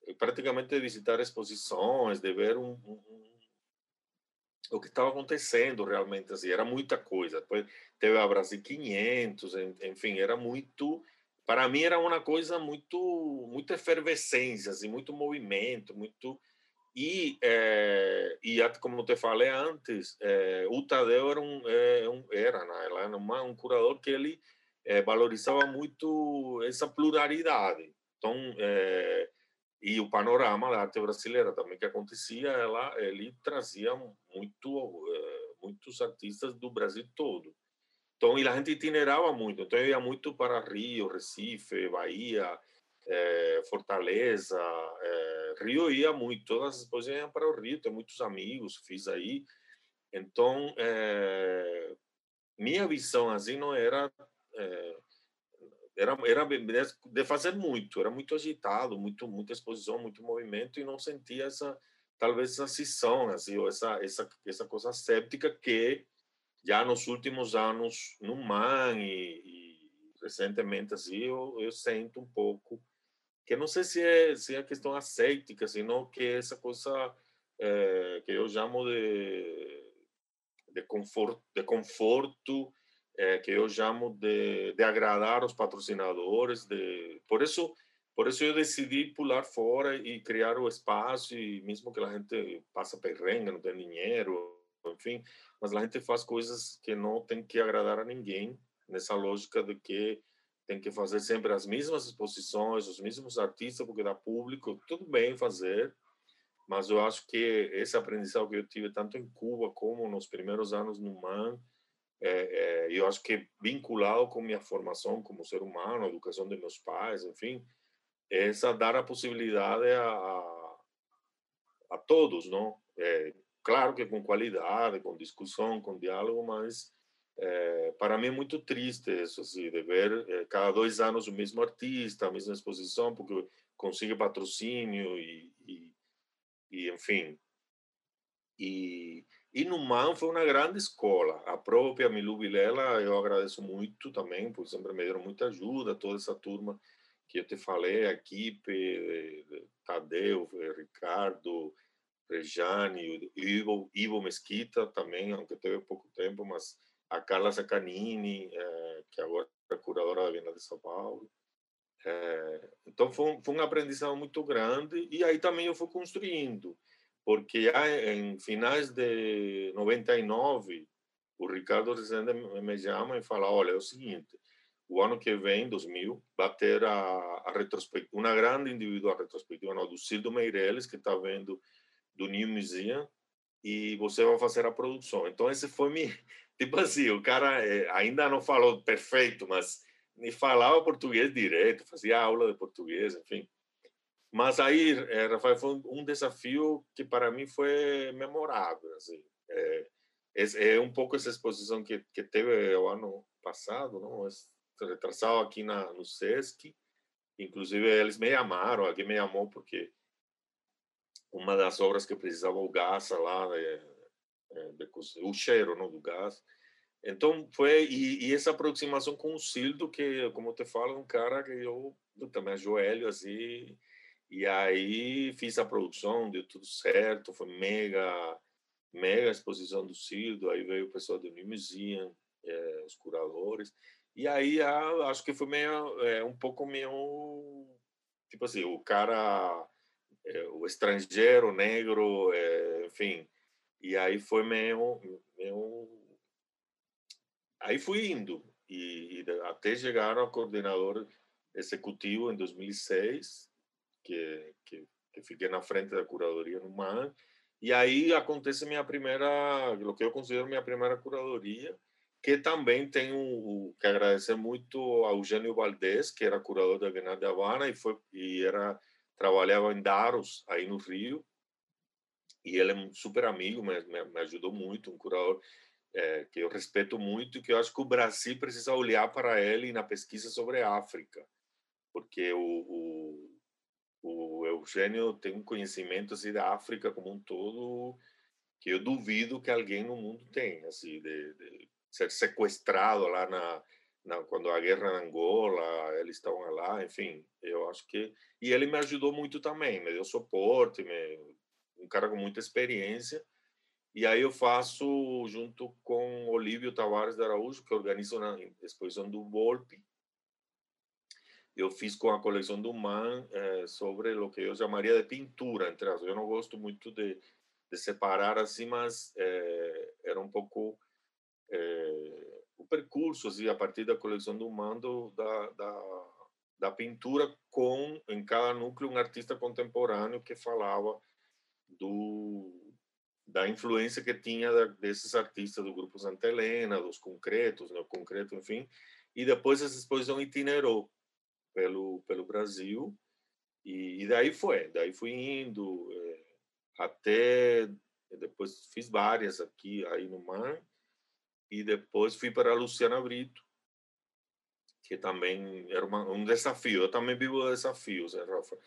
Speaker 2: eh, praticamente de visitar exposições, de ver um, um, o que estava acontecendo realmente. Assim, era muita coisa. Depois teve a Brasil 500, enfim, era muito para mim era uma coisa muito muito efervescência assim muito movimento muito e é, e como te falei antes é, o Tadeu era um, é, um era né? era um curador que ele valorizava muito essa pluralidade então e o panorama da arte brasileira também que acontecia ela ele trazia muito muitos artistas do Brasil todo então, e a gente itinerava muito. Então, eu ia muito para Rio, Recife, Bahia, é, Fortaleza. É, Rio ia muito. Todas as exposições iam para o Rio. Tenho muitos amigos, fiz aí. Então, é, minha visão assim não era era era de fazer muito. Era muito agitado, muito muita exposição, muito movimento e não sentia essa talvez essa cisão assim, ou essa essa essa coisa séptica que já nos últimos anos no MAN e, e recentemente assim eu, eu sinto um pouco que não sei se é se é questão ascética, senão que essa coisa é, que eu chamo de de conforto, de conforto é, que eu chamo de, de agradar os patrocinadores, de por isso por isso eu decidi pular fora e criar o espaço e mesmo que a gente passa perrengue, não tem dinheiro, enfim, mas a gente faz coisas que não tem que agradar a ninguém, nessa lógica de que tem que fazer sempre as mesmas exposições, os mesmos artistas, porque dá público, tudo bem fazer, mas eu acho que esse aprendizado que eu tive tanto em Cuba como nos primeiros anos no MAN, é, é, eu acho que vinculado com minha formação como ser humano, a educação de meus pais, enfim, essa dar a possibilidade a, a, a todos, não? É, claro que com qualidade, com discussão, com diálogo, mas é, para mim é muito triste isso, assim, de ver é, cada dois anos o mesmo artista, a mesma exposição, porque consiga patrocínio e, e, e enfim. E, e no MAN foi uma grande escola. A própria Milu Vilela, eu agradeço muito também, porque sempre me deram muita ajuda, toda essa turma que eu te falei, a equipe, Tadeu, Ricardo, Rejane, Ivo, Ivo Mesquita também, aunque teve pouco tempo, mas a Carla Sacanini, é, que agora é curadora da Bienal de São Paulo. É, então foi um, foi um aprendizado muito grande e aí também eu fui construindo, porque em finais de 99 o Ricardo Rezende me chama e fala, olha, é o seguinte, o ano que vem, 2000, vai ter a, a retrospectiva, uma grande individual retrospectiva no, do Cildo Meireles, que está vendo do New Museum, e você vai fazer a produção. Então, esse foi me [LAUGHS] Tipo assim, o cara é, ainda não falou perfeito, mas nem falava português direito, fazia aula de português, enfim. Mas aí, é, Rafael, foi um desafio que para mim foi memorável. Assim. É, é, é um pouco essa exposição que, que teve o ano passado, não? retrasado aqui na, no SESC. Inclusive, eles me chamaram, alguém me chamou porque uma das obras que precisava o gás lá, de, o cheiro não, do gás. Então, foi. E, e, essa aproximação com o Sildo, que, como te falo, é um cara que eu, eu também ajoelho assim. E aí fiz a produção, deu tudo certo, foi mega, mega exposição do Sildo. Aí veio o pessoal do New Museum, é, os curadores. E aí acho que foi meio, é, um pouco meio. Tipo assim, o cara, o estrangeiro, negro, é, enfim. E aí foi meio, meio... Aí fui indo, e, e até chegar ao coordenador executivo em 2006, que, que, que fiquei na frente da curadoria no MAN, e aí acontece minha primeira, o que eu considero minha primeira curadoria, que também tenho que agradecer muito ao Eugênio Valdés, que era curador da Bienal de Havana e foi e era trabalhava em Daros aí no Rio e ele é um super amigo, me, me, me ajudou muito, um curador é, que eu respeito muito e que eu acho que o Brasil precisa olhar para ele na pesquisa sobre a África, porque o, o, o Eugênio tem um conhecimento assim, da África como um todo que eu duvido que alguém no mundo tenha, assim, de, de ser sequestrado lá na, na, quando a guerra na Angola, eles estavam lá, enfim, eu acho que e ele me ajudou muito também, me deu suporte, me um cara com muita experiência. E aí eu faço junto com Olívio Tavares de Araújo, que organiza a exposição do Volpe. Eu fiz com a coleção do Man eh, sobre o que eu chamaria de pintura, entre as. Eu não gosto muito de, de separar assim, mas eh, era um pouco eh, o percurso, assim, a partir da coleção do Mando, da, da, da pintura, com em cada núcleo um artista contemporâneo que falava do da influência que tinha desses artistas do grupo Santa Helena, dos concretos, né, concreto, enfim, e depois essa exposição itinerou pelo pelo Brasil e, e daí foi, daí fui indo é, até depois fiz várias aqui aí no Mar e depois fui para a Luciana Brito que também era uma, um desafio. Eu também vivo desafios, né, Rafa?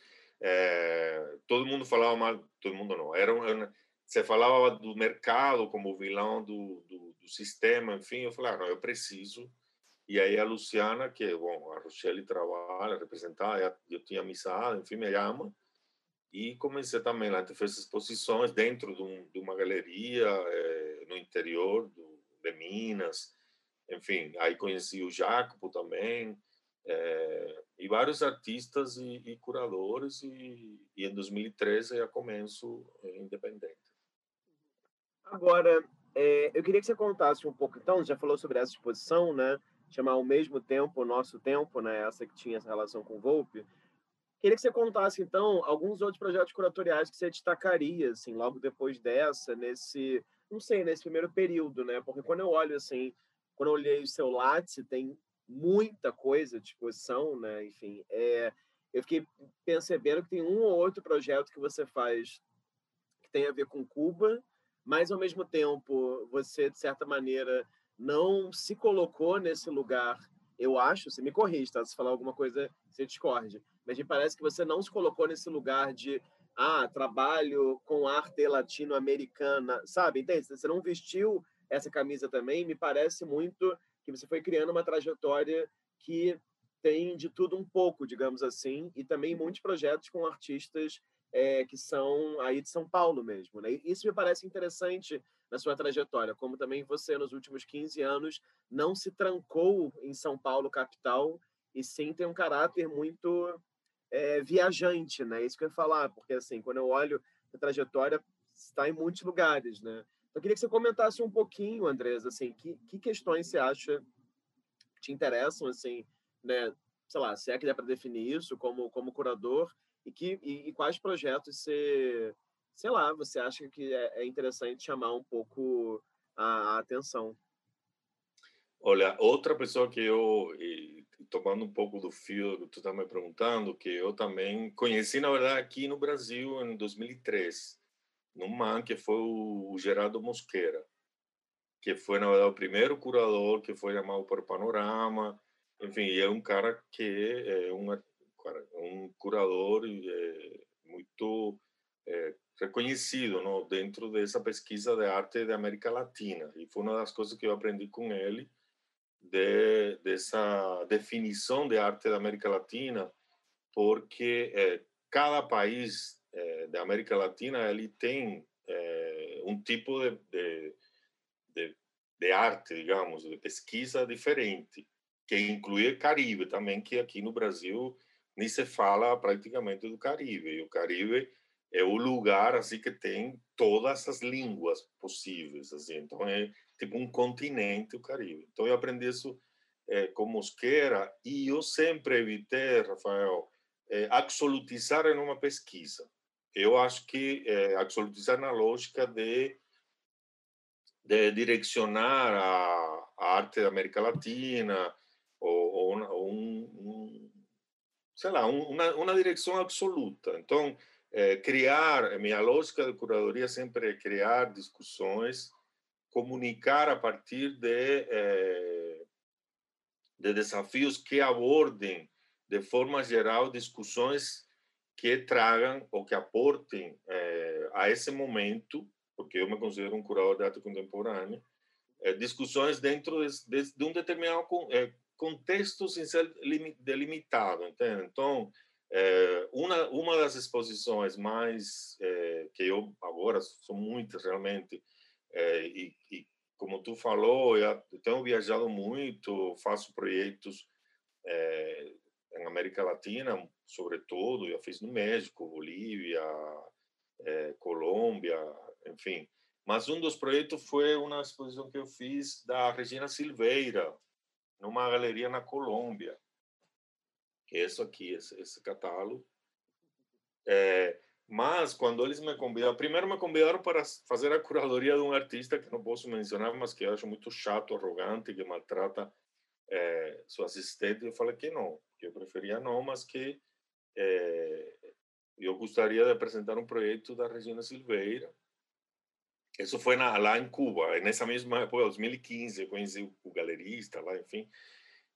Speaker 2: É, todo mundo falava mal, todo mundo não, era, era você falava do mercado como vilão do, do, do, sistema, enfim, eu falei, ah, não, eu preciso. E aí a Luciana, que, bom, a Rochelle trabalha, representada, eu tinha amizade, enfim, me chama. E comecei também lá, a fez exposições dentro de, um, de uma galeria é, no interior do, de Minas, enfim, aí conheci o Jacopo também, é, e vários artistas e, e curadores e, e, em 2013 já começo independente.
Speaker 1: Agora, é, eu queria que você contasse um pouco, então, já falou sobre essa exposição, né? Chamar ao mesmo tempo, o nosso tempo, né? Essa que tinha essa relação com o Volpe. Queria que você contasse, então, alguns outros projetos curatoriais que você destacaria, assim, logo depois dessa, nesse, não sei, nesse primeiro período, né? Porque quando eu olho, assim, quando eu olhei o seu Lattes, tem muita coisa de exposição, né? Enfim, é, eu fiquei percebendo que tem um ou outro projeto que você faz que tem a ver com Cuba, mas ao mesmo tempo você, de certa maneira, não se colocou nesse lugar, eu acho, você me corrige, tá? Se falar alguma coisa, você discorde, mas me parece que você não se colocou nesse lugar de ah, trabalho com arte latino-americana, sabe? Entende? Você não vestiu essa camisa também, me parece muito que você foi criando uma trajetória que tem de tudo um pouco, digamos assim, e também muitos projetos com artistas é, que são aí de São Paulo mesmo. Né? Isso me parece interessante na sua trajetória, como também você, nos últimos 15 anos, não se trancou em São Paulo, capital, e sim tem um caráter muito é, viajante, né? Isso que eu ia falar, porque assim, quando eu olho a trajetória, está em muitos lugares, né? Então, eu queria que você comentasse um pouquinho, Andrés, assim, que, que questões você acha te interessam, assim, né? Sei lá, se é que dá para definir isso como, como curador e, que, e, e, quais projetos você, sei lá, você acha que é, é interessante chamar um pouco a, a, atenção?
Speaker 2: Olha, outra pessoa que eu, tomando um pouco do fio que tu está me perguntando, que eu também conheci, na verdade, aqui no Brasil em 2003, num man que foi o Gerardo Mosqueira, que foi, na verdade, o primeiro curador que foi chamado por Panorama, enfim, é um cara que é um, um curador é, muito é, reconhecido não, dentro dessa pesquisa de arte da América Latina. E foi uma das coisas que eu aprendi com ele, de, dessa definição de arte da América Latina, porque é, cada país é, da América Latina ele tem é, um tipo de, de, de, de arte, digamos, de pesquisa diferente que inclui Caribe também, que aqui no Brasil nem se fala praticamente do Caribe. E o Caribe é o lugar assim que tem todas as línguas possíveis, assim. Então é tipo um continente o Caribe. Então eu aprendi isso é, com Mosqueira e eu sempre evitei, Rafael, é, absolutizar em uma pesquisa. Eu acho que é, absolutizar na lógica de, de direcionar a, a arte da América Latina, ou, ou um, um, sei lá, uma, uma direção absoluta. Então, é, criar, minha lógica de curadoria sempre é criar discussões, comunicar a partir de, é, de desafios que abordem de forma geral discussões que tragam ou que aportem é, a esse momento, porque eu me considero um curador de arte contemporânea, é, discussões dentro de, de, de um determinado contexto sem ser delimitado, entende? Então, é, uma uma das exposições mais é, que eu agora são muitas realmente é, e, e, como tu falou, eu tenho viajado muito, faço projetos é, em América Latina, sobretudo, eu fiz no México, Bolívia, é, Colômbia, enfim. Mas um dos projetos foi uma exposição que eu fiz da Regina Silveira, numa galeria na Colômbia. Que é isso aqui, esse, esse catálogo. É, mas quando eles me convidaram, primeiro me convidaram para fazer a curadoria de um artista que não posso mencionar, mas que eu acho muito chato, arrogante, que maltrata é, sua assistente. Eu falei que não, que eu preferia não, mas que é, eu gostaria de apresentar um projeto da Regina Silveira, isso foi na, lá em Cuba, nessa mesma época, 2015, eu conheci o, o galerista lá, enfim.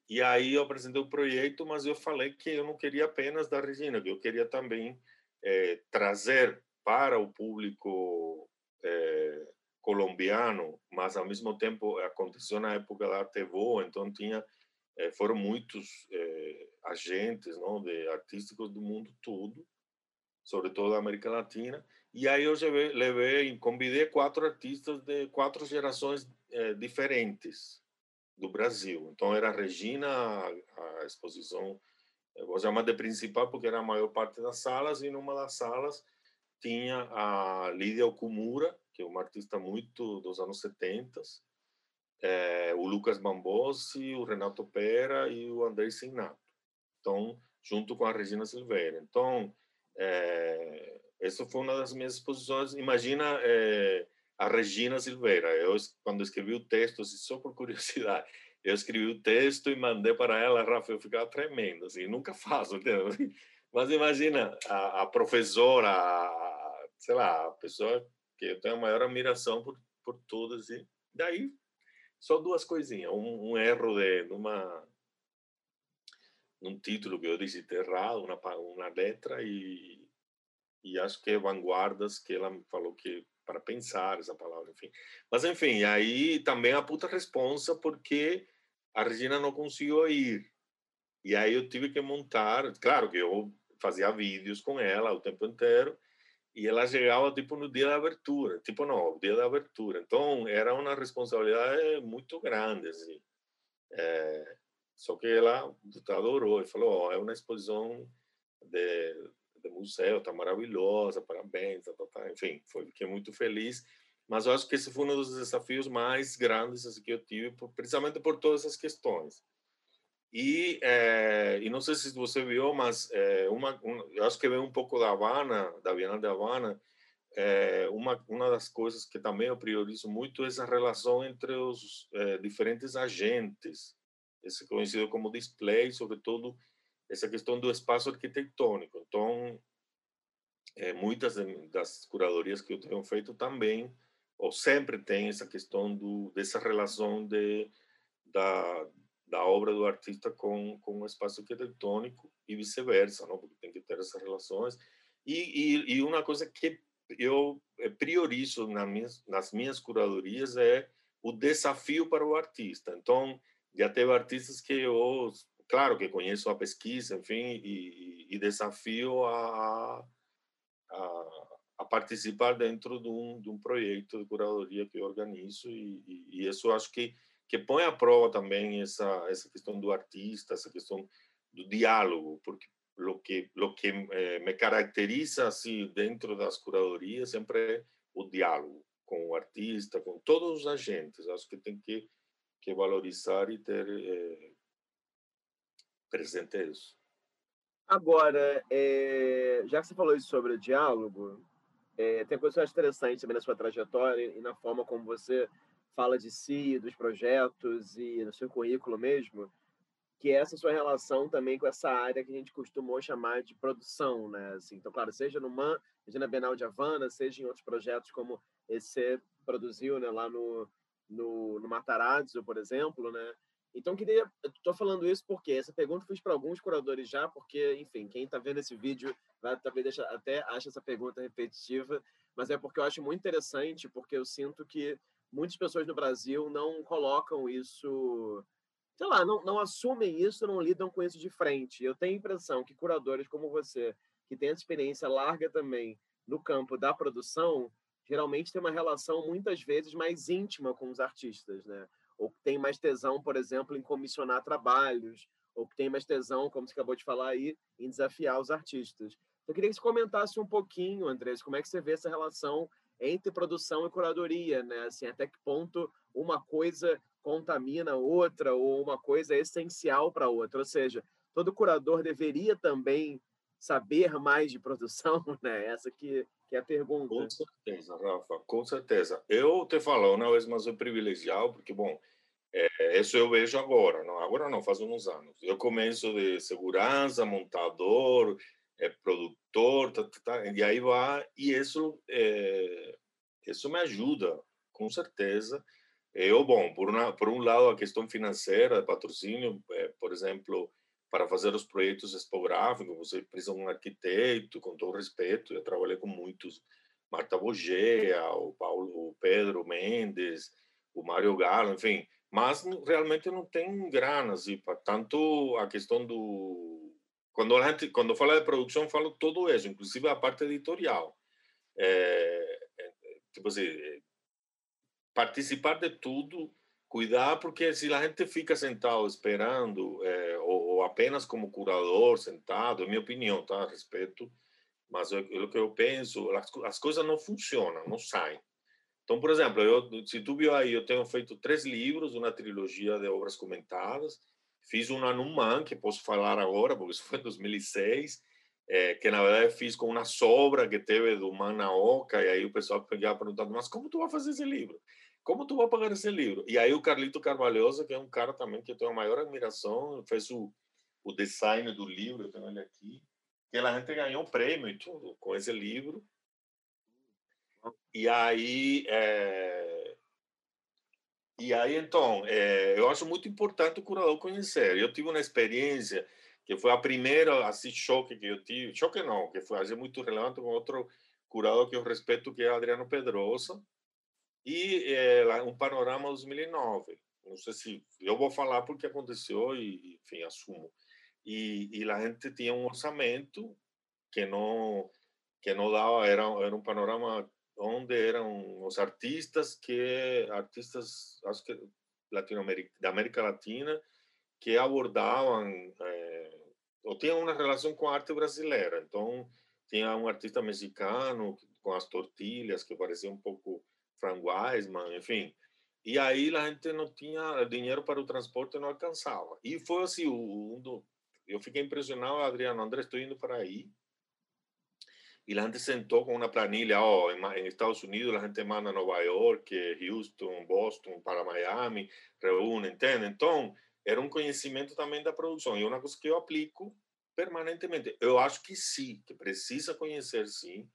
Speaker 2: E aí eu apresentei o projeto, mas eu falei que eu não queria apenas da Regina, que eu queria também é, trazer para o público é, colombiano, mas ao mesmo tempo aconteceu na época da Artevo, então tinha é, foram muitos agentes, não, de artísticos do mundo todo, sobretudo da América Latina, e aí eu levei convidei quatro artistas de quatro gerações é, diferentes do Brasil. Então era a Regina, a, a exposição, vou chamar de principal porque era a maior parte das salas, e numa das salas tinha a Lídia Okumura, que é uma artista muito dos anos 70, é, o Lucas Bambossi, o Renato Pera e o André Sinato. Então, junto com a Regina Silveira. Então, é, essa foi uma das minhas exposições. Imagina é, a Regina Silveira. Eu, quando escrevi o texto, assim, só por curiosidade, eu escrevi o texto e mandei para ela, Rafa, eu ficava tremendo, assim, nunca [LAUGHS] faço, entendeu? Mas imagina a, a professora, a, sei lá, a pessoa que eu tenho a maior admiração por, por todas. E daí, só duas coisinhas. Um, um erro de numa num título que eu disse errado, uma, uma letra, e, e acho que é vanguardas que ela me falou que para pensar essa palavra, enfim. Mas, enfim, aí também a puta responsa, porque a Regina não conseguiu ir. E aí eu tive que montar, claro que eu fazia vídeos com ela o tempo inteiro, e ela chegava tipo no dia da abertura, tipo não, dia da abertura. Então era uma responsabilidade muito grande, assim. É, só que ela adorou e falou: oh, é uma exposição de, de museu, tá maravilhosa, parabéns, tá, tá, tá. enfim, foi, fiquei muito feliz. Mas eu acho que esse foi um dos desafios mais grandes assim, que eu tive, por, precisamente por todas essas questões. E, é, e não sei se você viu, mas é, uma, uma, eu acho que vem um pouco da Havana, da Bienal de Havana, é, uma, uma das coisas que também eu priorizo muito é essa relação entre os diferentes agentes, esse conhecido como display, sobretudo essa questão do espaço arquitetônico. Então, muitas das curadorias que eu tenho feito também, ou sempre tem essa questão do, dessa relação de, da, da obra do artista com, com o espaço arquitetônico e vice-versa, não? porque tem que ter essas relações. E, e, e uma coisa que eu eh, priorizo nas minhas, nas minhas curadorias é o desafio para o artista. Então, já teve artistas que eu, claro que conheço a pesquisa, enfim, e, e desafio a, a, a, participar dentro de um, de um projeto de curadoria que eu organizo, e, e, e isso acho que que põe à prova também essa essa questão do artista, essa questão do diálogo, porque o que o que eh, me caracteriza assim dentro das curadorias sempre é o diálogo com o artista, com todos os agentes. Acho que tem que que valorizar e ter eh, presente isso.
Speaker 1: Agora, é, já que você falou isso sobre o diálogo, é, tem coisa que eu acho interessante também na sua trajetória e na forma como você fala de si, dos projetos e no seu currículo mesmo, que é essa sua relação também com essa área que a gente costumou chamar de produção, né? Assim, então, claro, seja no MAN, seja na Bienal de Havana, seja em outros projetos como esse você produziu né, lá no, no, no Matarazzo, por exemplo, né? Então, queria. Estou falando isso porque essa pergunta fiz para alguns curadores já, porque, enfim, quem está vendo esse vídeo vai talvez deixa, até acha essa pergunta repetitiva, mas é porque eu acho muito interessante, porque eu sinto que muitas pessoas no Brasil não colocam isso, sei lá, não, não assumem isso, não lidam com isso de frente. Eu tenho a impressão que curadores como você, que tem essa experiência larga também no campo da produção, geralmente tem uma relação muitas vezes mais íntima com os artistas, né? Ou que tem mais tesão, por exemplo, em comissionar trabalhos, ou que tem mais tesão, como você acabou de falar aí, em desafiar os artistas. Eu queria que você comentasse um pouquinho, Andrés, como é que você vê essa relação entre produção e curadoria, né? Assim, até que ponto uma coisa contamina outra ou uma coisa é essencial para outra. Ou seja, todo curador deveria também saber mais de produção, [LAUGHS] né? Essa que, que é a pergunta.
Speaker 2: Com certeza, Rafa, com certeza. Eu te falo uma vez mais, sou privilegiado, porque, bom, é, isso eu vejo agora, não? agora não, faz uns anos. Eu começo de segurança, montador, é produtor, tá, tá, tá, e aí vai, e isso, é, isso me ajuda, com certeza. Eu, bom, por, uma, por um lado, a questão financeira, patrocínio, é, por exemplo, para fazer os projetos expográficos, você precisa de um arquiteto, com todo respeito, eu trabalhei com muitos, Marta Bogea, o Paulo, o Pedro Mendes, o Mário Galo, enfim, mas realmente não tem grana, assim, tanto a questão do quando a gente quando fala de produção falo todo isso inclusive a parte editorial. É, é, tipo assim participar de tudo cuidar porque se a gente fica sentado esperando é, ou, apenas como curador sentado é minha opinião tá a respeito mas o que eu penso as, as coisas não funcionam não saem então por exemplo eu se tu viu aí eu tenho feito três livros uma trilogia de obras comentadas Fiz uma no MAN, que posso falar agora, porque isso foi em 2006, é, que na verdade fiz com uma sobra que teve do MAN na Oca, e aí o pessoal pegava perguntando, mas como tu vai fazer esse livro? Como tu vai pagar esse livro? E aí o Carlito Carvalhosa, que é um cara também que eu tenho a maior admiração, fez o, o design do livro, eu tenho ele aqui, que a gente ganhou um prêmio e tudo com esse livro. E aí, é... e aí então, é... eu acho muito importante o curador conhecer. Eu tive uma experiência que foi a primeira assim choque que eu tive, choque não, que foi assim, muito relevante com outro curador que eu respeito, que é Adriano Pedrosa, e é, um panorama 2009. Não sei se eu vou falar porque aconteceu e, enfim, assumo. E, e a gente tinha um orçamento que não que não dava era era um panorama onde eram os artistas que artistas que da América Latina que abordavam é, ou tinham uma relação com a arte brasileira então tinha um artista mexicano com as tortilhas que parecia um pouco Frank Wiseman enfim e aí a gente não tinha dinheiro para o transporte não alcançava e foi assim um do, eu fiquei impressionado Adriano André estou indo para aí y la gente sentó con una planilla, oh, en, Estados Unidos la gente manda a Nueva York, Houston, Boston, para Miami, reúne, entende? Então, era um conhecimento também da produção, e uma coisa que eu aplico permanentemente. Eu acho que sim, que precisa conhecer sim.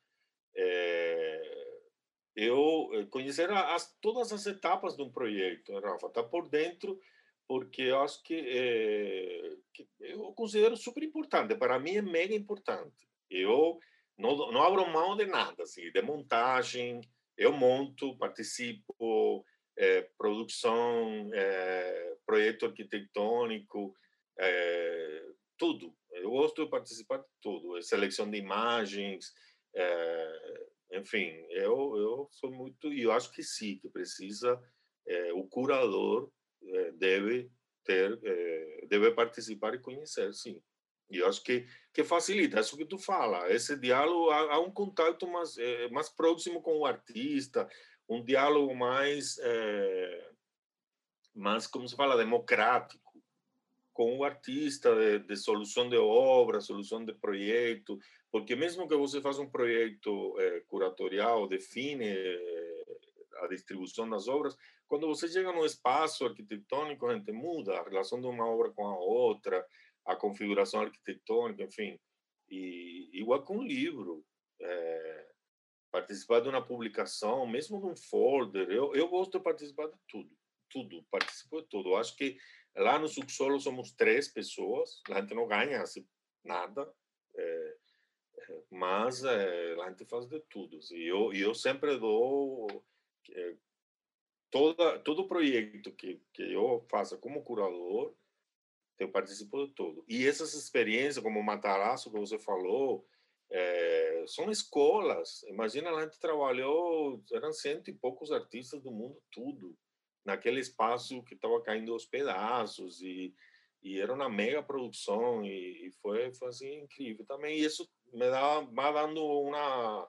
Speaker 2: É, eu conhecer as, todas as etapas de um projeto, Rafa, tá por dentro, porque eu acho que, é, que eu considero super importante. Para mim é mega importante. Eu não, não abro mão de nada, assim, de montagem, eu monto, participo, é, produção, é, projeto arquitetônico, é, tudo. Eu gosto de participar de tudo, seleção de imagens, enfim, eu, eu sou muito, e eu acho que sim, que precisa, o curador deve ter, deve participar e conhecer, sim. E eu acho que, que facilita, é isso que tu fala, esse diálogo, há, há um contato mais, é, mais próximo com o artista, um diálogo mais, é, mais como se fala, democrático, com o artista, de, de, solução de obra, solução de projeto, porque mesmo que você faça um projeto é, curatorial, define a distribuição das obras, quando você chega num espaço arquitetônico, a gente muda a relação de uma obra com a outra, a configuração arquitetônica, enfim. E igual com um livro, é, participar de uma publicação, mesmo de um folder, eu, eu gosto de participar de tudo, tudo, participo de tudo. Acho que lá no subsolo somos três pessoas, a gente não ganha assim, nada, é, mas é, a gente faz de tudo. E eu, eu sempre dou toda todo projeto que que eu faça como curador eu participo de tudo. E essas experiências, como o Matarazzo, que você falou, é, são escolas. Imagina, a gente trabalhou, eram cento e poucos artistas do mundo, tudo, naquele espaço que estava caindo aos pedaços, e, e era uma mega produção, e, e foi, foi assim, incrível também. E isso me dá, vai dando uma eh,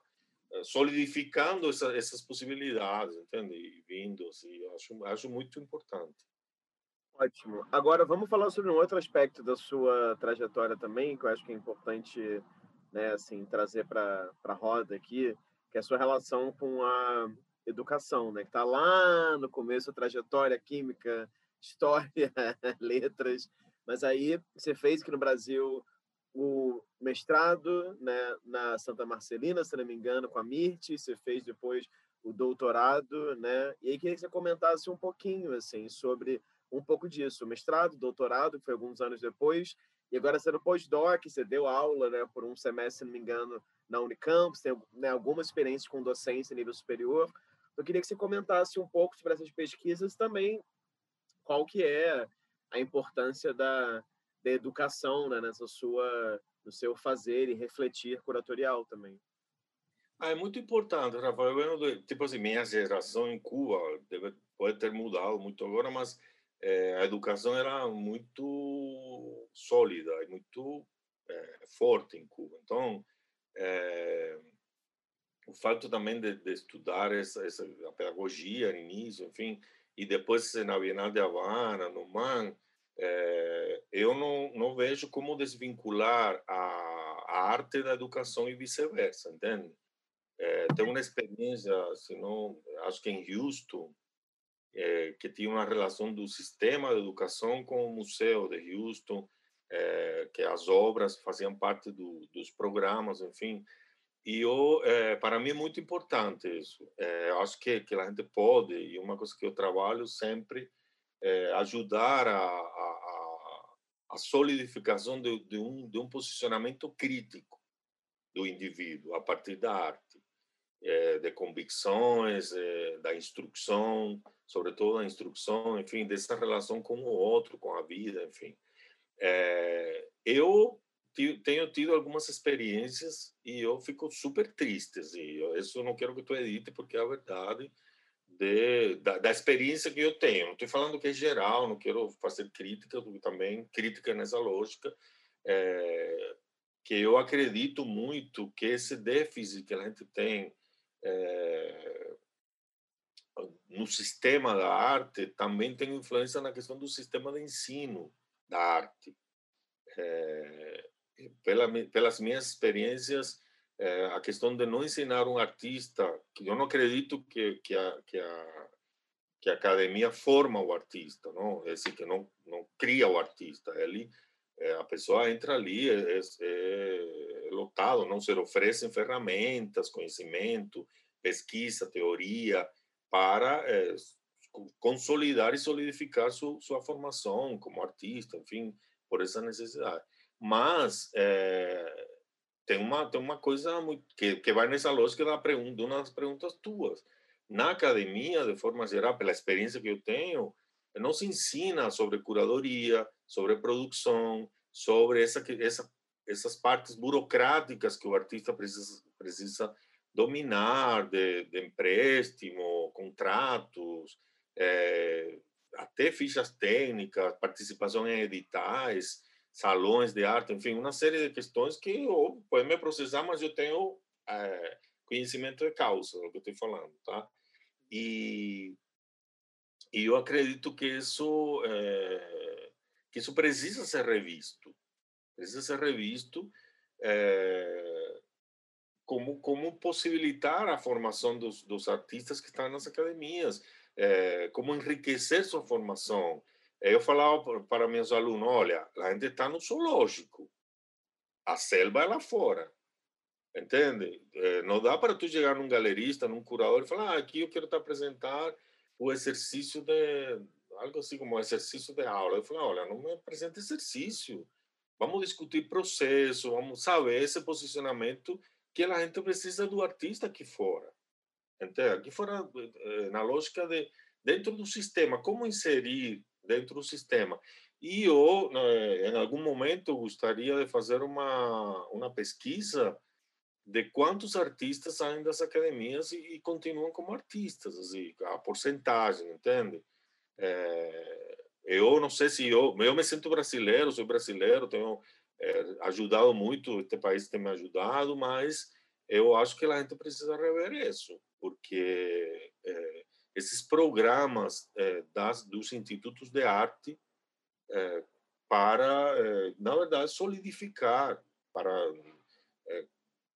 Speaker 2: solidificando essa, essas possibilidades, entende? E vindo, assim, acho, acho muito importante.
Speaker 1: Ótimo. Agora vamos falar sobre um outro aspecto da sua trajetória também, que eu acho que é importante, né, assim, trazer para a roda aqui, que é a sua relação com a educação, né, que está lá no começo da trajetória química, [LAUGHS] história, letras, mas aí você fez aqui no Brasil o mestrado, né, na Santa Marcelina, se não me engano, com a Mirti, você fez depois o doutorado, né? E aí queria que você comentasse um pouquinho assim sobre um pouco disso, mestrado, doutorado, que foi alguns anos depois, e agora sendo pós-doc, você deu aula né, por um semestre, se não me engano, na Unicamp, você tem né, alguma experiência com docência em nível superior. Eu queria que você comentasse um pouco sobre essas pesquisas também, qual que é a importância da, da educação né, nessa sua, no seu fazer e refletir curatorial também.
Speaker 2: Ah, é muito importante, Rafael. Tipo assim, minha geração em Cuba deve, pode ter mudado muito agora, mas é, a educação era muito sólida e muito é, forte em Cuba. Então, é, o fato também de, de estudar essa, essa, a pedagogia no início, enfim, e depois na Bienal de Havana, no MAN, eu não, não vejo como desvincular a, a arte da educação e vice-versa, entende? tenho uma experiência, se não, acho que em Houston, é, que tinha uma relação do sistema de educação com o museu de Houston, é, que as obras faziam parte do, dos programas, enfim. e eu, é, para mim é muito importante isso. É, acho que, que a gente pode, e uma coisa que eu trabalho sempre, é ajudar a, a, a solidificação de, de, um, de um posicionamento crítico do indivíduo a partir da arte, é, de convicções, é, da instrução, sobretudo a instrução, enfim, dessa relação com o outro, com a vida, enfim. Eu tenho tido algumas experiências e eu fico super triste. Assim. Isso eu não quero que tu edite, porque é a verdade de, da, da experiência que eu tenho. Não estou falando que é geral, não quero fazer crítica, também crítica nessa lógica. É, que eu acredito muito que esse déficit que a gente tem é, no sistema da arte também tem influência na questão do sistema de ensino da arte. É, pela, pelas minhas experiências, é, a questão de não ensinar um artista, que eu não acredito que, que, a, que, a, que a academia forma o artista, não? É que não, não cria o artista. Ele, é, a pessoa entra ali, é, é, é lotado, não se oferecem ferramentas, conhecimento, pesquisa, teoria, para consolidar e solidificar su, sua formação como artista, enfim, por essa necessidade. Mas é, tem uma tem uma coisa muito, que, que vai nessa lógica da pergunta, de uma das perguntas tuas. Na academia, de forma geral, pela experiência que eu tenho, não se ensina sobre curadoria, sobre produção, sobre essa, essa, essas partes burocráticas que o artista precisa, precisa dominar, de, de empréstimo, contratos, é, até fichas técnicas, participação em editais salões de arte, enfim, uma série de questões que eu pode me processar, mas eu tenho é, conhecimento de causa, é o que eu estou falando, tá? E, e eu acredito que isso é, que isso precisa ser revisto, precisa ser revisto é, como como possibilitar a formação dos, dos artistas que estão nas academias, é, como enriquecer sua formação, eu falava para meus alunos, olha, a gente está no zoológico, a selva é lá fora, entende? É, não dá para tu chegar num galerista, num curador e falar, ah, aqui eu quero te apresentar o exercício de algo assim como exercício de aula. Eu falei, olha, não me apresenta exercício. Vamos discutir processo, vamos saber esse posicionamento que a gente precisa do artista aqui fora. Entende? Aqui fora, eh, na lógica de dentro do sistema, como inserir dentro do sistema. E eu, né, em algum momento, gostaria de fazer uma, uma pesquisa de quantos artistas saem das academias e, e continuam como artistas, assim, a porcentagem, entende? É, eu não sei se eu, eu me sinto brasileiro, sou brasileiro, tenho é, ajudado muito, este país tem me ajudado, mas eu acho que a gente precisa rever isso, porque é, esses programas é, das, dos institutos de arte é, para, é, na verdade, solidificar, para,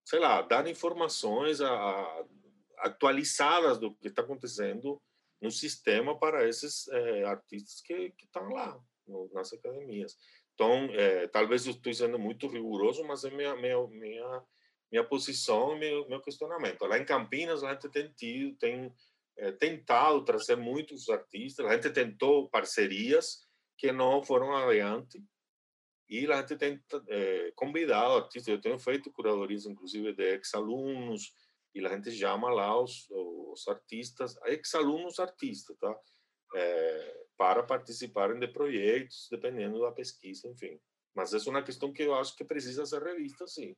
Speaker 2: sei lá, dar informações a, a, atualizadas do que está acontecendo no sistema para esses artistas que, estão lá no, nas academias. Então, talvez eu estou sendo muito rigoroso, mas é minha minha minha, minha posição, meu, meu questionamento. Lá em Campinas, a gente tem tido, tem é, tentado trazer muitos artistas, a gente tentou parcerias que não foram adiante, e a gente tem é, convidado artistas, eu tenho feito curadorias, inclusive, de ex-alunos, e a gente chama lá os, os artistas, ex-alunos artistas, tá? É, para participarem de projetos, dependendo da pesquisa, enfim. Mas essa é uma questão que eu acho que precisa ser revista, sim.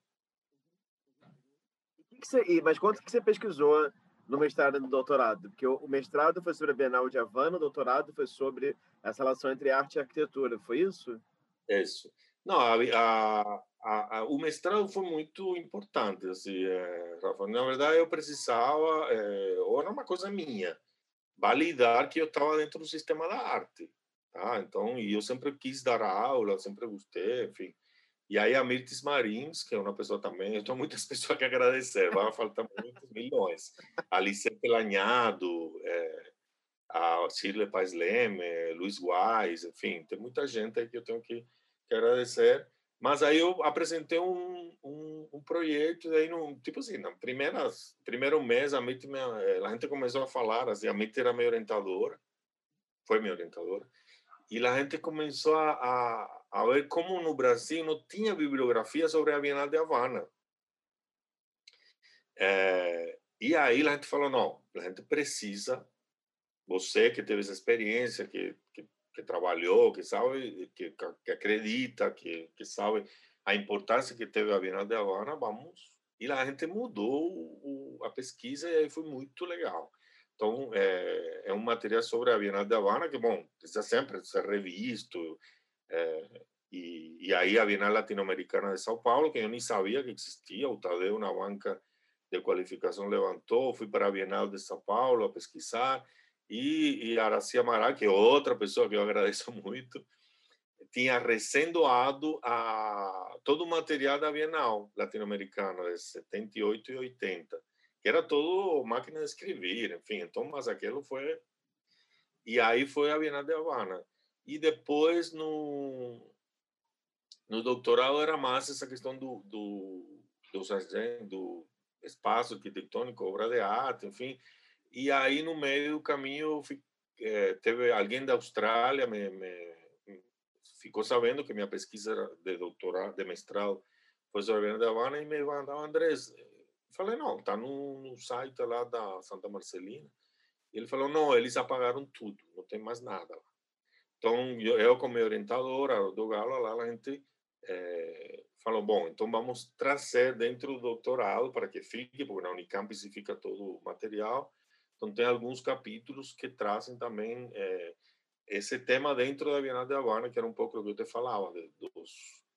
Speaker 1: Mas quanto que você pesquisou no mestrado e no doutorado? Porque o mestrado foi sobre a Bienal de Havana, o doutorado foi sobre essa relação entre arte e arquitetura, foi isso?
Speaker 2: Isso. Não, a, a, a, o mestrado foi muito importante, assim, é, Rafa. Na verdade, eu precisava, é, era uma coisa minha, validar que eu estava dentro do sistema da arte. Tá? Então, eu sempre quis dar aula, sempre gostei, enfim. E aí a Mirtes Marins, que é uma pessoa também, eu tenho muitas [LAUGHS] pessoas que agradecer, vai faltar muitos milhões. Alice Pelanhado, é, a Shirley Paz Leme, Luiz Guais, enfim, tem muita gente aí que eu tenho que, que agradecer. Mas aí eu apresentei um, um, um projeto, daí no, tipo assim, no primeiro mês a Miti, eh, a gente começou a falar, assim, a Miti era minha orientadora, foi minha orientadora, e a gente começou a, a, a ver como no Brasil não tinha bibliografia sobre a Bienal de Havana. É, e aí a gente falou, não, a gente precisa, você que teve essa experiência, que, que que trabalhou, que sabe, que, que acredita, que, que sabe a importância que teve a Bienal de Havana, vamos. E a gente mudou o, a pesquisa e aí foi muito legal. Então, é, é um material sobre a Bienal de Havana que, bom, precisa sempre ser revisto. É, e, e aí a Bienal Latino-Americana de São Paulo, que eu nem sabia que existia, o Tadeu na banca de qualificação levantou, fui para Bienal de São Paulo a pesquisar, e, e Araci Amaral, que é outra pessoa que eu agradeço [LAUGHS] muito, tinha recém-doado a, todo o material da Bienal latino-americana de 78 e 80, que era todo máquina de escrever, enfim. Então, mas aquilo foi... E aí foi a Bienal de Havana. E depois, no, no doutorado, era mais essa questão do, do, do, do espaço arquitetônico, obra de arte, enfim, e aí, no meio do caminho, é, teve alguém da Austrália, me, me, ficou sabendo que minha pesquisa de doutorado, de mestrado, foi sobre a Havana e me mandou, Andrés, falei, não, está no, no, site lá da Santa Marcelina. E ele falou, não, eles apagaram tudo, não tem mais nada lá. Então, eu, eu como orientadora do Galo, lá a gente é, falou, bom, então vamos trazer dentro do doutorado para que fique, porque na Unicamp se fica todo o material, então, tem alguns capítulos que trazem também é, esse tema dentro da Bienal de Havana, que era um pouco o que eu te falava, de, dos,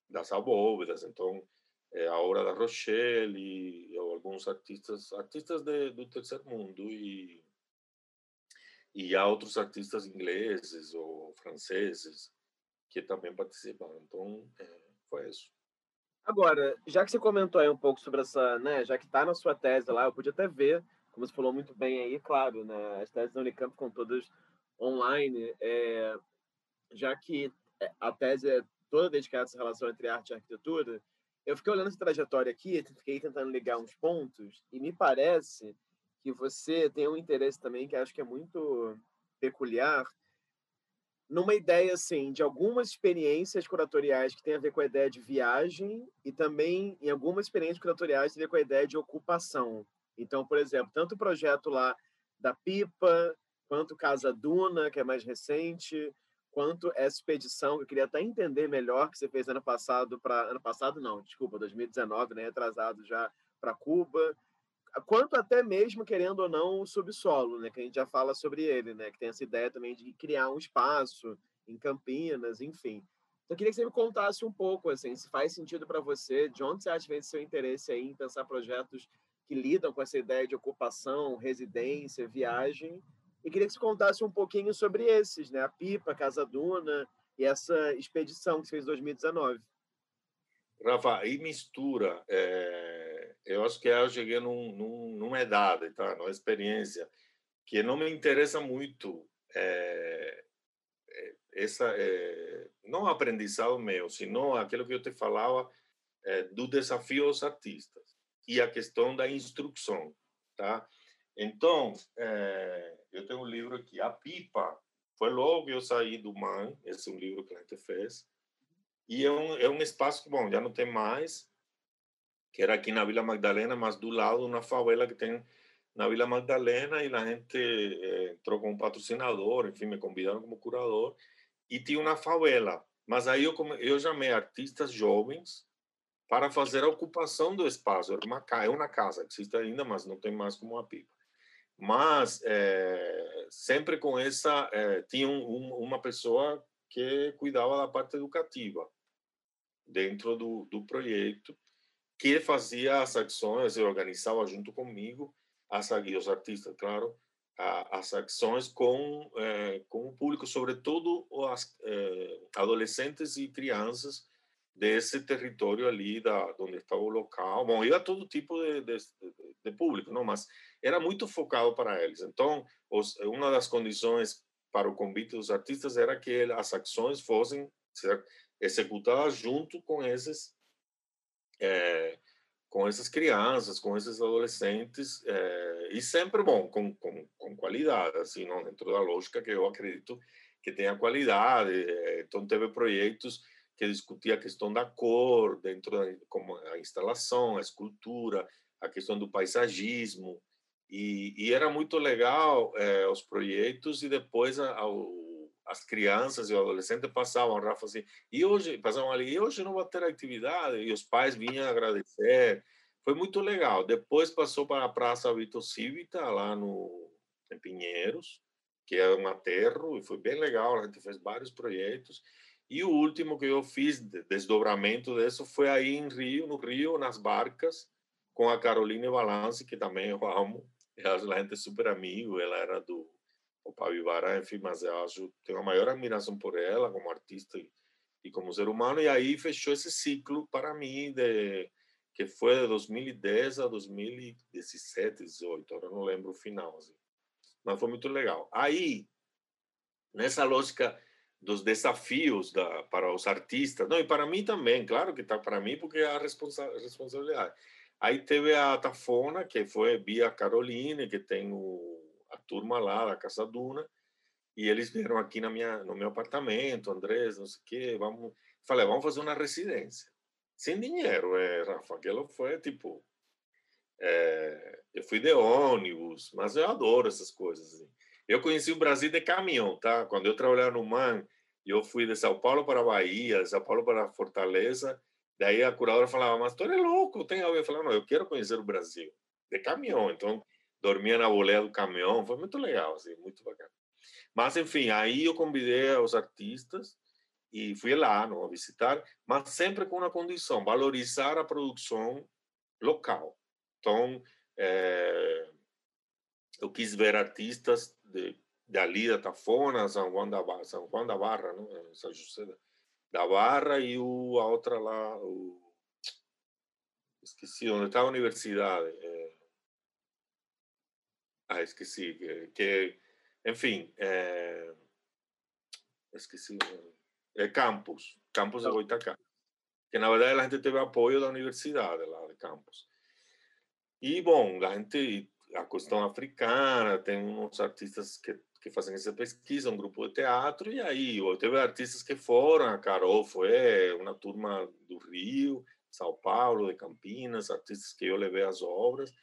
Speaker 2: das abóvedas. Então, é, a obra da Rochelle e alguns artistas, artistas de, do terceiro mundo e e há outros artistas ingleses ou franceses que também participaram. Então, é, foi isso.
Speaker 1: Agora, já que você comentou aí um pouco sobre essa, né, já que está na sua tese lá, eu podia até ver como você falou muito bem aí, claro, né, as teses da Unicamp ficam todas online, é, já que é, a tese é toda dedicada a essa relação entre arte e arquitetura, eu fiquei olhando essa trajetória aqui, fiquei tentando ligar uns pontos, e me parece que você tem um interesse também que acho que é muito peculiar, numa ideia assim de algumas experiências curatoriais que tem a ver com a ideia de viagem e também em algumas experiências curatoriais tem a ver com a ideia de ocupação. Então, por exemplo, tanto o projeto lá da Pipa, quanto Casa Duna, que é mais recente, quanto essa expedição, que eu queria até entender melhor, que você fez ano passado para... Ano passado não, desculpa, 2019, né? Atrasado já para Cuba. Quanto até mesmo, querendo ou não, o subsolo, né? Que a gente já fala sobre ele, né? Que tem essa ideia também de criar um espaço em Campinas, enfim. Então, eu queria que você me contasse um pouco, assim, se faz sentido para você, de onde você acha que vem seu interesse aí em pensar projetos que lidam com essa ideia de ocupação, residência, viagem. E queria que você contasse um pouquinho sobre esses, né? A Pipa, Casa Duna e essa expedição que você fez em 2019.
Speaker 2: Rafa, aí mistura. É... Eu acho que eu cheguei num, num, numa idade, tá? numa experiência que não me interessa muito é... essa é... não aprendizado meu, sino aquilo que eu te falava é, do desafio aos artistas e a questão da instrução, tá? Então, é, eu tenho um livro aqui, A Pipa. Foi logo eu saí do MAN, esse é um livro que a gente fez. E é um, é um espaço que, bom, já não tem mais, que era aqui na Vila Magdalena, mas do lado uma favela que tem na Vila Magdalena e a gente é, entrou com um patrocinador, enfim, me convidaram como curador e tinha uma favela. Mas aí eu, chamei artistas jovens para fazer a ocupação do espaço. Era uma, é uma casa, existe ainda, mas não tem mais como uma pipa. Mas é, sempre com essa, é, tinha um, um, uma pessoa que cuidava da parte educativa dentro do projeto, que fazia as ações e organizava junto comigo, as, e os artistas, claro, as ações com, é, com o público, sobretudo as adolescentes e crianças desse território ali da onde estava o local. Bom, ia todo tipo de, de, de, público, não, mas era muito focado para eles. Então, os, uma das condições para o convite dos artistas era que as ações fossem ser executada junto com esses é, com essas crianças, com esses adolescentes, é, e sempre bom, com, com, com, qualidade, assim, não dentro da lógica que eu acredito que tenha qualidade. Então, teve projetos que discutia a questão da cor dentro da como a instalação, a escultura, a questão do paisagismo, e, e era muito legal é, os projetos, e depois a, a, as crianças e adolescentes passavam, Rafa, assim, e hoje, passavam ali, e hoje não vai ter atividade, e os pais vinham agradecer, foi muito legal. Depois passou para a Praça Vitor Cívita, lá no, em Pinheiros, que é um aterro, e foi bem legal, a gente fez vários projetos, e o último que eu fiz, desdobramento disso, foi aí em Rio, no Rio, nas barcas, com a Caroline Balance, que também eu amo, a gente é super amigo, ela era do o Pavivara, enfim, mas eu acho, tenho a maior admiração por ela como artista e, e como ser humano, e aí fechou esse ciclo para mim, de, que foi de 2010 a 2017, 18, agora não lembro o final, assim. mas foi muito legal. Aí, nessa lógica dos desafios da, para os artistas, não, e para mim também, claro que está para mim, porque é a responsa responsabilidade. Aí teve a Tafona, que foi via Caroline, que tem o a turma lá da Casa Duna, e eles vieram aqui na minha, no meu apartamento, Andrés, não sei o quê, vamos... Falei, vamos fazer uma residência. Sem dinheiro, é, Rafa, aquilo foi tipo... É, eu fui de ônibus, mas eu adoro essas coisas. Assim. Eu conheci o Brasil de caminhão, tá? Quando eu trabalhava no MAN, eu fui de São Paulo para Bahia, de São Paulo para Fortaleza, daí a curadora falava, mas tu é louco, tem alguém? Eu falava, não, eu quero conhecer o Brasil, de caminhão. Então, dormia na boleia do caminhão, foi muito legal, assim, muito bacana. Mas, enfim, aí eu convidei os artistas e fui lá não, visitar, mas sempre com uma condição, valorizar a produção local. Então, é, eu quis ver artistas de, de ali da Tafona, São Juan da Barra, São Juan da Barra, não? São José da Barra e o, a outra lá, o, esqueci, onde está a universidade, é, ah, esqueci. Que, enfim, é, esqueci. É Campus, Campus de Goitacá. Que na verdade a gente teve apoio da universidade lá de Campus. E, bom, a gente, a questão africana, tem uns artistas que, que fazem essa pesquisa, um grupo de teatro, e aí teve artistas que foram, a Carol foi, uma turma do Rio, São Paulo, de Campinas, artistas que eu levei as obras,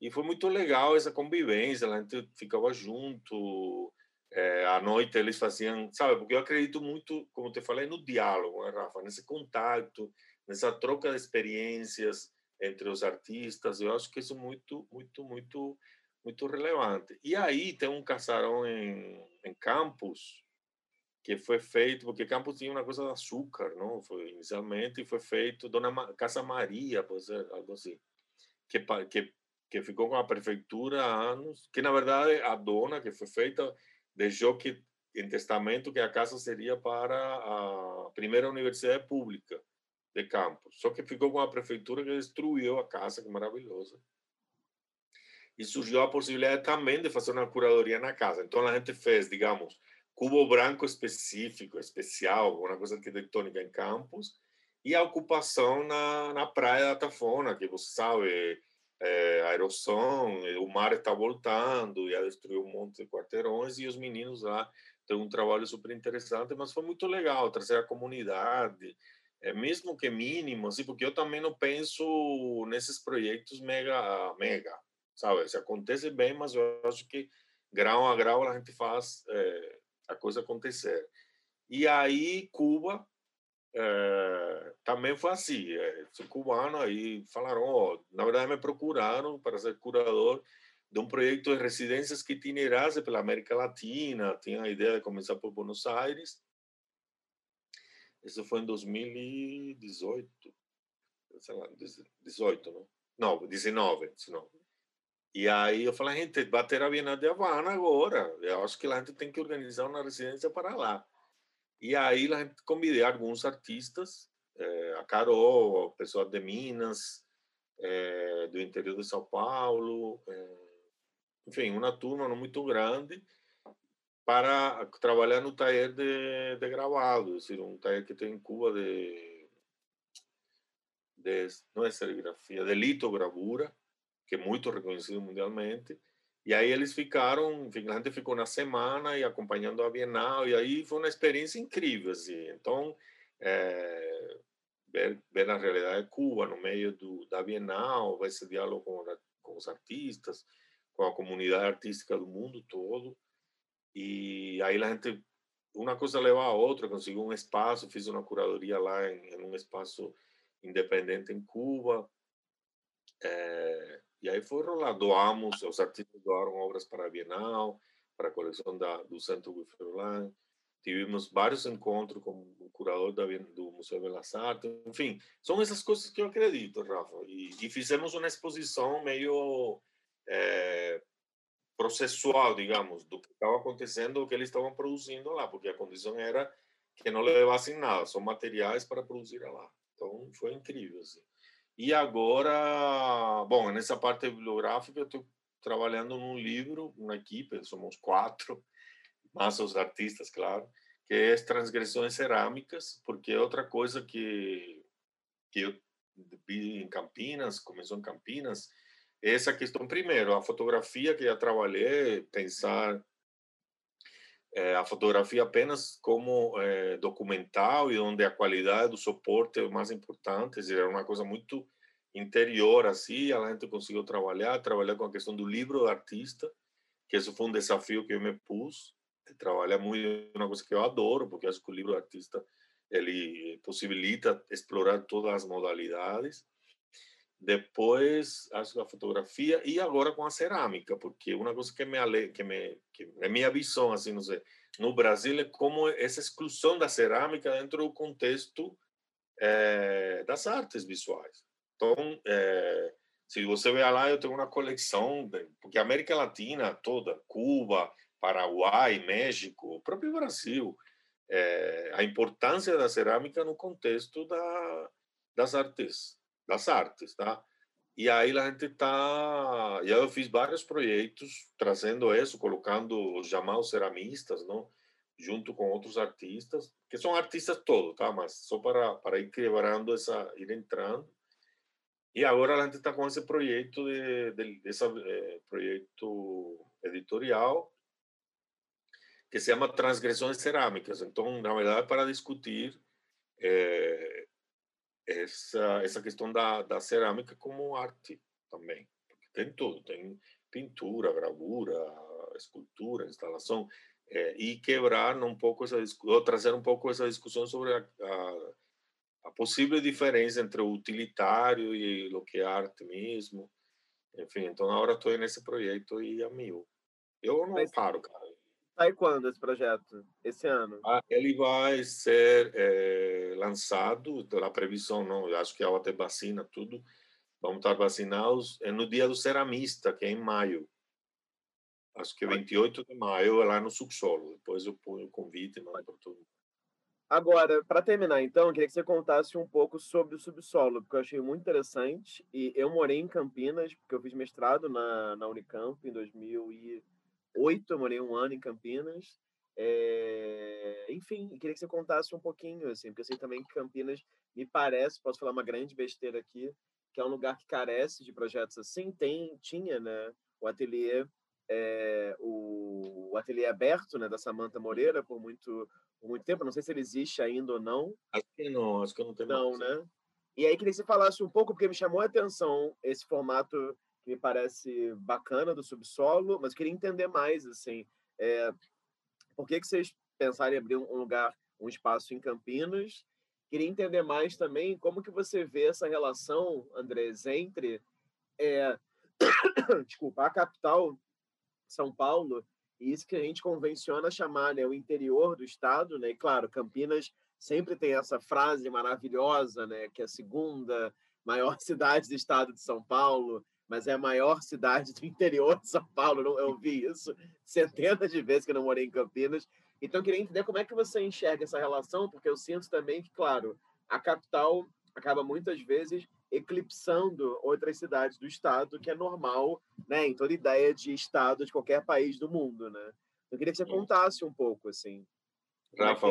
Speaker 2: e foi muito legal essa convivência, a gente ficava junto, é, à noite eles faziam, sabe, porque eu acredito muito, como te falei, no diálogo, né, Rafa, nesse contato, nessa troca de experiências entre os artistas, eu acho que isso é muito, muito, muito, muito relevante. E aí tem um casarão em, em Campos, que foi feito, porque Campos tinha uma coisa de açúcar, não? Foi inicialmente, foi feito Dona Ma Casa Maria, pode ser, algo assim, que, que que ficou com a prefeitura há anos, que na verdade a dona que foi feita deixou que em testamento que a casa seria para a primeira universidade pública de Campos. Só que ficou com a prefeitura que destruiu a casa, que maravilhosa. E surgiu a possibilidade também de fazer uma curadoria na casa. Então a gente fez, digamos, cubo branco específico, especial, uma coisa arquitetônica em Campos, e a ocupação na, na praia da Tafona, que você sabe, é, a erosão, o mar está voltando, já destruiu um monte de quarteirões e os meninos lá têm um trabalho super interessante, mas foi muito legal trazer a comunidade, é, mesmo que mínimo, assim, porque eu também não penso nesses projetos mega, mega, sabe? Se acontece bem, mas eu acho que grau a grau a gente faz é, a coisa acontecer. E aí Cuba é, também foi assim. É, sou cubano, aí falaram, oh, na verdade me procuraram para ser curador de um projeto de residências que itinerasse pela América Latina. Tinha a ideia de começar por Buenos Aires. Isso foi em 2018. Sei lá, 18, não? Não, 19, 19. E aí eu falei, gente, vai ter a Bienal de Havana agora. Eu acho que a gente tem que organizar uma residência para lá. E aí a gente convidei alguns artistas, é, a Carol, o pessoal de Minas, é, do interior de São Paulo, é, enfim, uma turma não muito grande. para trabalhar no taller de, de gravado, es decir, um taller que tem em Cuba de, de não é serigrafia, de litogravura, que é muito reconhecido mundialmente. E aí eles ficaram, enfim, a gente ficou na semana e acompanhando a Bienal, e aí foi uma experiência incrível, assim. Então, é, ver, ver a realidade de Cuba no meio do, da Bienal, esse diálogo com, com os artistas, com a comunidade artística do mundo todo, e aí a gente, uma coisa leva a outra, consegui um espaço, fiz uma curadoria lá em, em um espaço independente em Cuba. É, e aí foi rolar, doamos, os artistas doaram obras para a Bienal, para a coleção da, do Centro Guiferland. Tivemos vários encontros com o curador da, do Museu Belas Artes. Enfim, são essas coisas que eu acredito, Rafa. E, e fizemos uma exposição meio é, processual, digamos, do que estava acontecendo, do que eles estavam produzindo lá, porque a condição era que não levassem nada, são materiais para produzir lá. Então, foi incrível, assim. E agora, bom, nessa parte bibliográfica, eu estou trabalhando num livro, uma equipe, somos quatro, mais os artistas, claro, que é Transgressões Cerâmicas, porque é outra coisa que, que eu vi em Campinas, começou em Campinas, essa questão primeiro, a fotografia que já trabalhei, pensar é, a fotografia apenas como é, documental e onde a qualidade do suporte é o mais importante, era uma coisa muito interior assim, a gente conseguiu trabalhar, trabalhar com a questão do livro do artista, que isso foi um desafio que eu me pus, trabalhar muito uma coisa que eu adoro, porque acho que o livro do artista ele possibilita explorar todas as modalidades depois a fotografia e agora com a cerâmica, porque uma coisa que me ale, que me que é minha visão assim, não sei, no Brasil é como essa exclusão da cerâmica dentro do contexto é, das artes visuais. Então, é, se você ver lá, eu tenho uma coleção, porque a América Latina toda, Cuba, Paraguai, México, o próprio Brasil, é, a importância da cerâmica no contexto da, das artes das artes, tá? E aí a gente tá, e eu fiz vários projetos trazendo isso, colocando os chamados ceramistas, não? Junto com outros artistas, que são artistas todos, tá? Mas só para para ir quebrando essa, ir entrando. E agora a gente está com esse projeto de, de eh, projeto editorial que se chama Transgressões Cerâmicas. Então, na verdade, para discutir eh, essa essa questão da, da cerâmica como arte também. Porque tem tudo tem pintura gravura escultura instalação é, e quebrar um pouco essa ou trazer um pouco essa discussão sobre a, a, a possível diferença entre o utilitário e o que é arte mesmo. Enfim então agora estou nesse projeto e a mil. Eu não Mas... paro cara
Speaker 1: Sai quando esse projeto? Esse ano?
Speaker 2: Ah, ele vai ser é, lançado, a previsão, não, eu acho que ao ter vacina, tudo, vamos estar vacinados é no dia do ceramista, que é em maio. Acho que 28 de maio, lá no subsolo. Depois eu ponho o convite, mando para todo mundo.
Speaker 1: Agora, para terminar, então, eu queria que você contasse um pouco sobre o subsolo, porque eu achei muito interessante. E eu morei em Campinas, porque eu fiz mestrado na, na Unicamp em 2000 e oito, eu morei um ano em Campinas. É... Enfim, queria que você contasse um pouquinho, assim, porque eu sei também que Campinas me parece, posso falar uma grande besteira aqui, que é um lugar que carece de projetos assim. Tem, tinha, né, o ateliê, é, o, o ateliê aberto, né, da Samanta Moreira por muito, por muito tempo. Não sei se ele existe ainda ou não.
Speaker 2: Acho que não, acho que eu não tenho.
Speaker 1: Não, mais. né? E aí queria que você falasse um pouco, porque me chamou a atenção esse formato que me parece bacana do subsolo, mas queria entender mais, assim, é, por que, que vocês pensaram em abrir um lugar, um espaço em Campinas? Queria entender mais também como que você vê essa relação, Andrés, entre é, [COUGHS] desculpa, a capital, São Paulo, e isso que a gente convenciona chamar né, o interior do estado, né? E claro, Campinas sempre tem essa frase maravilhosa, né, que é a segunda maior [LAUGHS] cidade do estado de São Paulo, mas é a maior cidade do interior de São Paulo. Eu ouvi isso centenas de vezes que eu não morei em Campinas. Então, eu queria entender como é que você enxerga essa relação, porque eu sinto também que, claro, a capital acaba muitas vezes eclipsando outras cidades do estado, que é normal, né, em toda ideia de estado de qualquer país do mundo, né? Eu queria que você contasse um pouco, assim.
Speaker 2: É Rafa,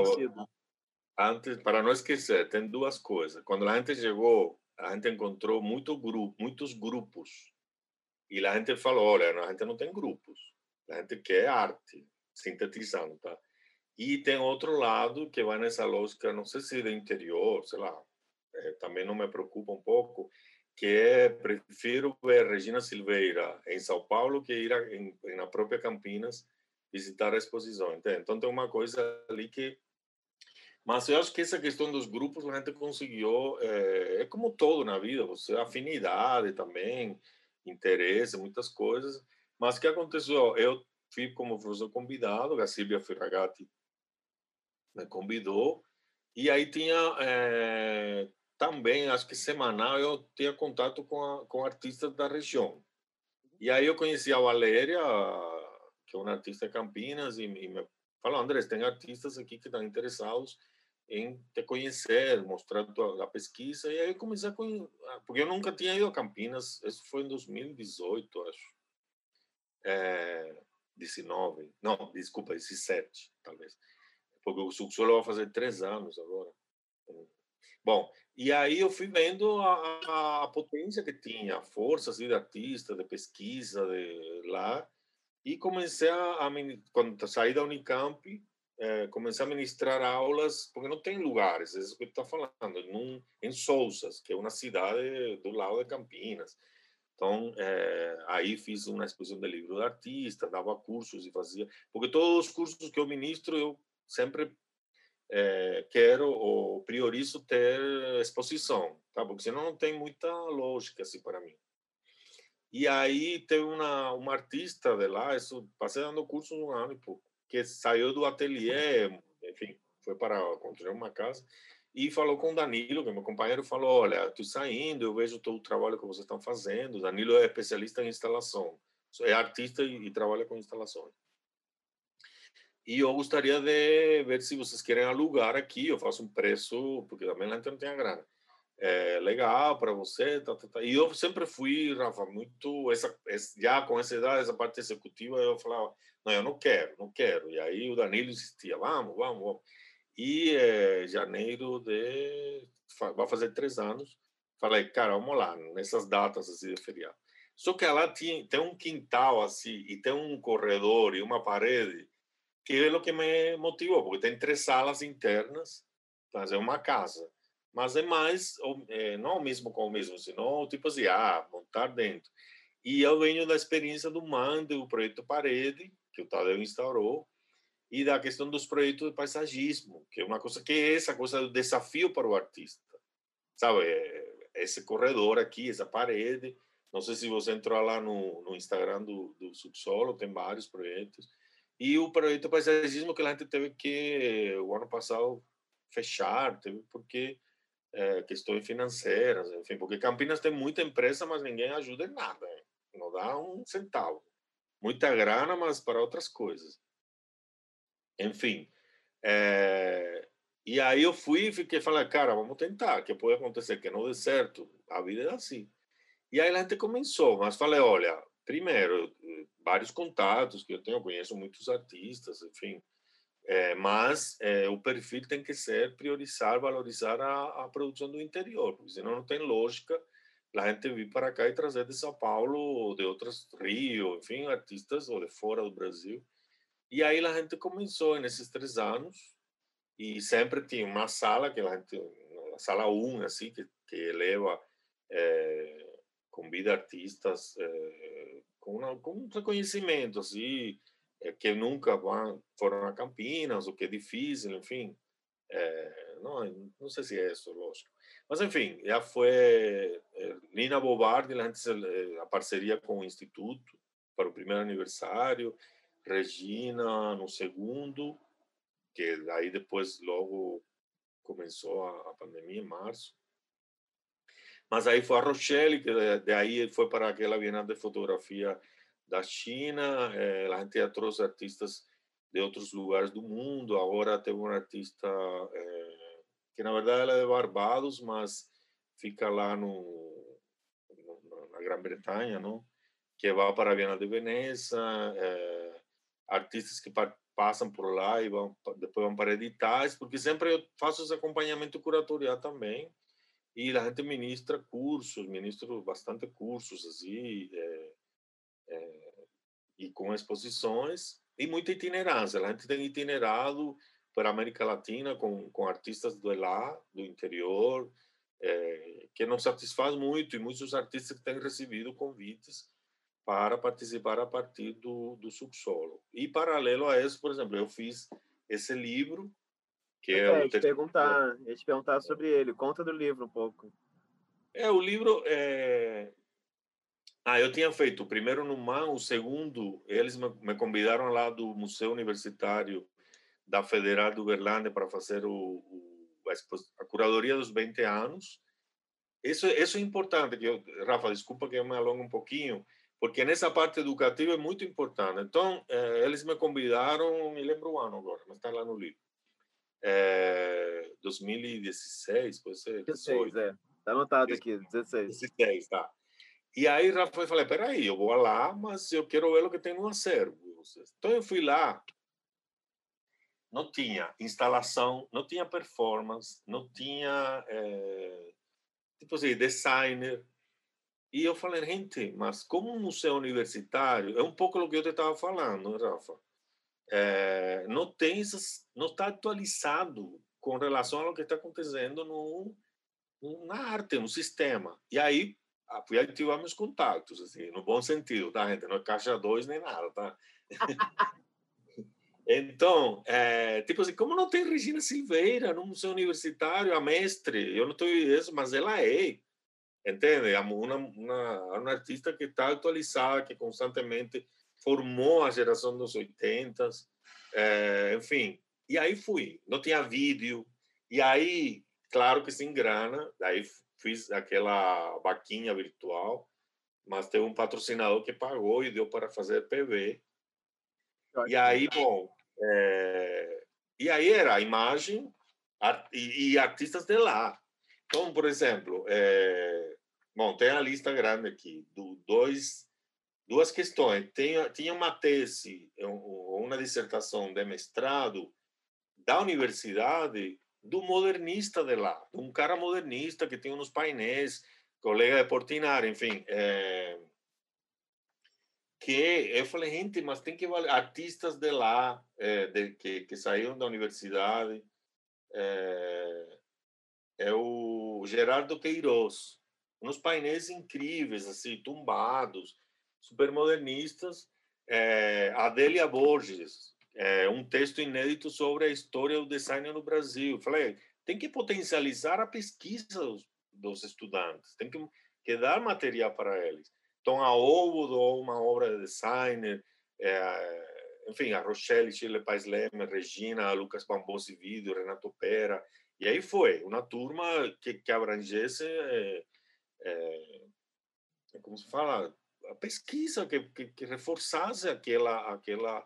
Speaker 2: antes, para não esquecer, tem duas coisas. Quando a gente chegou, a gente encontrou muito grupo, muitos grupos. E a gente falou, olha, a gente não tem grupos. A gente quer arte, sintetizando, tá? E tem outro lado que vai nessa lógica, não sei se do interior, sei lá, também não me preocupa um pouco, que é prefiro ver Regina Silveira em São Paulo que ir a, em, na própria Campinas visitar a exposição, entende? Então tem uma coisa ali que mas eu acho que essa questão dos grupos a gente conseguiu é, é como todo na vida, você afinidade também, interesse, muitas coisas. Mas o que aconteceu? Eu fui como professor convidado, a Silvia Ferragati me convidou e aí tinha é, também, acho que semanal, eu tinha contato com, a, com artistas da região. E aí eu conheci a Valéria, que é uma artista de Campinas, e, e me falou, Andrés, tem artistas aqui que estão interessados em te conhecer, mostrar a pesquisa. E aí eu comecei a conhecer, porque eu nunca tinha ido a Campinas, isso foi em 2018, acho. É, 19, não, desculpa, 17, talvez. Porque o subsolo vai fazer três anos agora. Bom, e aí eu fui vendo a, a potência que tinha, a força assim, de artista, de pesquisa de lá, e comecei a, a quando saí da Unicamp, é, comecei a ministrar aulas, porque não tem lugares, é isso que está falando, num, em Sousas, que é uma cidade do lado de Campinas. Então, é, aí fiz uma exposição de livro de artista, dava cursos e fazia, porque todos os cursos que eu ministro, eu sempre é, quero ou priorizo ter exposição, tá? Porque senão não tem muita lógica assim para mim. E aí tem uma uma artista de lá, isso passei dando cursos um ano e pouco, que saiu do ateliê, enfim, foi para construir uma casa e falou com o Danilo, que é meu companheiro, falou: Olha, estou saindo, eu vejo todo o trabalho que vocês estão fazendo. O Danilo é especialista em instalação, é artista e, e trabalha com instalações. E eu gostaria de ver se vocês querem alugar aqui. Eu faço um preço, porque também a gente não tem a grana. É legal para você. Tá, tá, tá. E eu sempre fui, Rafa, muito. Essa, já com essa idade, essa parte executiva, eu falava: não, eu não quero, não quero. E aí o Danilo insistia: vamos, vamos, vamos. E é, janeiro de. Vai fazer três anos. Falei, cara, vamos lá, nessas datas assim de feriado. Só que ela tinha, tem um quintal assim, e tem um corredor e uma parede que é o que me motivou, porque tem três salas internas, mas é uma casa. Mas é mais, é, não o mesmo com o mesmo, senão tipo assim, ah, montar dentro. E eu venho da experiência do MAN, do projeto Parede, que o Tadeu instaurou, e da questão dos projetos de paisagismo, que é uma coisa que é essa coisa do desafio para o artista. Sabe, é, esse corredor aqui, essa parede, não sei se você entrou lá no, no Instagram do, do Subsolo, tem vários projetos, e o projeto paisagismo que a gente teve que, o ano passado, fechar, teve porque é, questões financeiras, enfim, porque Campinas tem muita empresa, mas ninguém ajuda em nada, hein? não dá um centavo. Muita grana, mas para outras coisas. Enfim, é, e aí eu fui e fiquei falando, cara, vamos tentar, que pode acontecer que não dê certo, a vida é assim. E aí a gente começou, mas falei, olha, primeiro, vários contatos que eu tenho, conheço muitos artistas, enfim, é, mas é, o perfil tem que ser priorizar, valorizar a, a, produção do interior, porque senão não tem lógica a gente vir para cá e trazer de São Paulo de outros Rio, enfim, artistas ou de fora do Brasil. E aí a gente começou nesses três anos e sempre tinha uma sala que a gente, a sala 1, assim, que, que eleva, é, convida artistas é, com, uma, com um reconhecimento, assim, é, que nunca vão, foram a Campinas, o que é difícil, enfim. É, não, não sei se é isso, lógico. Mas, enfim, já foi é, Nina Bobardi, antes a parceria com o Instituto para o primeiro aniversário, Regina no segundo, que aí depois logo começou a, pandemia em março. Mas aí foi a Rochelle, que de aí foi para aquela Bienal de Fotografia da China. Eh, a gente já trouxe artistas de outros lugares do mundo. Agora teve uma artista eh, que, na verdade, ela é de Barbados, mas fica lá no, no na Grã-Bretanha, não? que vai para a Bienal de Veneza. Eh, artistas que passam por lá e vão, depois vão para editais, porque sempre eu faço esse acompanhamento curatorial também, e a gente ministra cursos, ministro bastante cursos, assim, é, é, e com exposições, e muita itinerância. A gente tem itinerado para a América Latina com, com artistas do lá, do interior, é, que nos satisfaz muito, e muitos artistas têm recebido convites para participar a partir do, do subsolo. E paralelo a isso, por exemplo, eu fiz esse livro que é,
Speaker 1: é o te perguntar, ia te perguntar sobre ele. Conta do livro um pouco.
Speaker 2: É o livro é... Ah, eu tinha feito o primeiro no MAN, o segundo, eles me convidaram lá do Museu Universitário da Federal do Uberlândia para fazer o, o a, curadoria dos 20 anos. Isso, isso é importante, que eu, Rafa, desculpa que eu me alongo um pouquinho, porque nessa parte educativa é muito importante. Então, eh, eles me convidaram, me lembro o ano agora, mas está lá no livro. É, 2016, pode ser?
Speaker 1: 16, é. Está anotado aqui, 16.
Speaker 2: 16, tá. E aí, Rafa, eu falei, peraí, eu vou lá, mas eu quero ver o que tem no acervo. Então, eu fui lá, não tinha instalação, não tinha performance, não tinha, é, tipo assim, designer, e eu falei, gente, mas como um museu universitário, é um pouco o que eu te estava falando, Rafa. É, não tem não está atualizado com relação ao que está acontecendo no, na arte, no sistema. E aí fui ativar meus contatos, assim, no bom sentido, tá, gente? Não é caixa dois nem nada, tá? [LAUGHS] então, é, tipo assim, como não tem Regina Silveira no Museu Universitário, a mestre, eu não estou isso, mas ela é entende? Uma, uma, uma artista que está atualizada, que constantemente formou a geração dos 80, é, enfim. E aí fui, não tinha vídeo, e aí, claro que sem grana, daí fiz aquela vaquinha virtual, mas teve um patrocinador que pagou e deu para fazer PV. E aí, bom, é, e aí era a imagem e, e, artistas de lá. Então, por exemplo, é, Bom, tem a lista grande aqui, do dois, duas questões. Tem, tinha uma tese, ou uma dissertação de mestrado da universidade do modernista de lá, um cara modernista que tem uns painéis, colega de Portinari, enfim. É, que eu falei, gente, mas tem que valer, artistas de lá, é, de, que, que saíram da universidade, é, é o Gerardo Queiroz, uns painéis incríveis, assim, tumbados, super modernistas. É, Adélia Borges, é, um texto inédito sobre a história do design no Brasil. Falei, tem que potencializar a pesquisa dos, dos estudantes, tem que, que, dar material para eles. Então, a deu uma obra de designer, é, enfim, a Rochelle Chile Pais Leme, Regina, Lucas Bambosi Vídeo, Renato Pera, e aí foi uma turma que, que abrangesse é, é, como se fala, a pesquisa que, que, que, reforçasse aquela aquela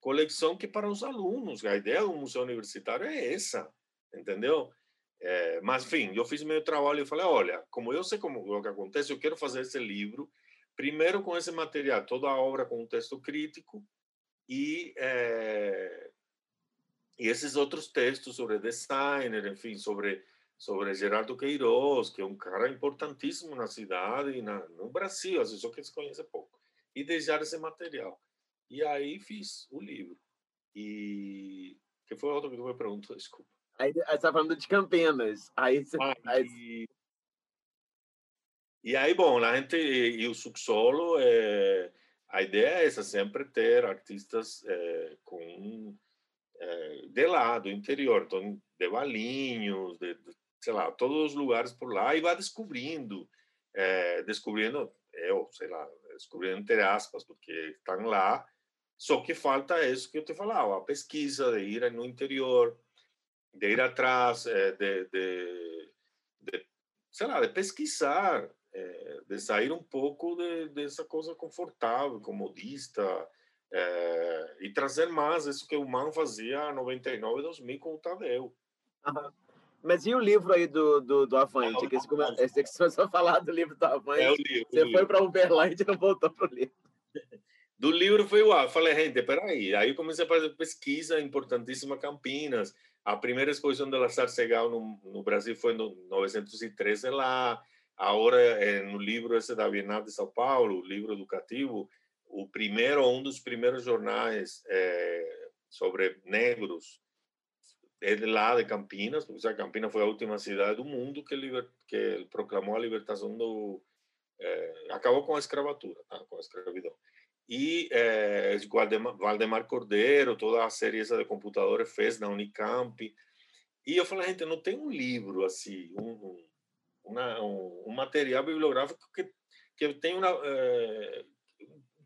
Speaker 2: coleção que para os alunos a ideia do museu universitário é essa, entendeu? É, mas enfim, eu fiz meu trabalho e falei, olha, como eu sei como o que acontece, eu quero fazer esse livro primeiro com esse material, toda a obra com um texto crítico e é, e esses outros textos sobre designer, enfim, sobre sobre Gerardo Queiroz, que é um cara importantíssimo na cidade e na, no Brasil, às vezes só que se conhece pouco, e deixar esse material. E aí fiz o livro. E que foi outro que tu me perguntou, desculpa.
Speaker 1: Aí você está falando de Campinas. Aí, você...
Speaker 2: ah, aí... E... e aí, bom, a gente e o subsolo, é... a ideia é essa, sempre ter artistas é, com é, de lá, do interior, então, de Valinhos, de, de sei lá, todos os lugares por lá e vai descobrindo, é, descobrindo, eu, sei lá, descobrindo entre aspas, porque estão lá, só que falta isso que eu te falava, a pesquisa, de ir no interior, de ir atrás, é, de, de, de, sei lá, de pesquisar, é, de sair um pouco de, dessa coisa confortável, comodista, é, e trazer mais isso que o Man fazia em 99, 2000 com o Tadeu.
Speaker 1: Uhum. Mas e o livro aí do, do, do Avante? Que você, começou a falar do livro do Avante. É o livro. Você foi para Uberlândia e não voltou para o livro.
Speaker 2: Do livro foi igual. Falei, gente, peraí. Aí comecei a fazer pesquisa importantíssima Campinas. A primeira exposição de La Sarcegal no, no Brasil foi em 1913 lá. Agora, é, no livro esse da Bienal de São Paulo, o livro educativo, o primeiro, um dos primeiros jornais é, sobre negros é de lá de Campinas, porque a Campinas foi a última cidade do mundo que, liber, que proclamou a libertação do... É, acabou com a escravatura, tá? com a escravidão e é, Valdemar, Valdemar Cordeiro, toda a série essa de computadores fez na Unicamp. E eu falei, gente, não tem um livro assim, um, uma, um, um material bibliográfico que, que tem uma. É,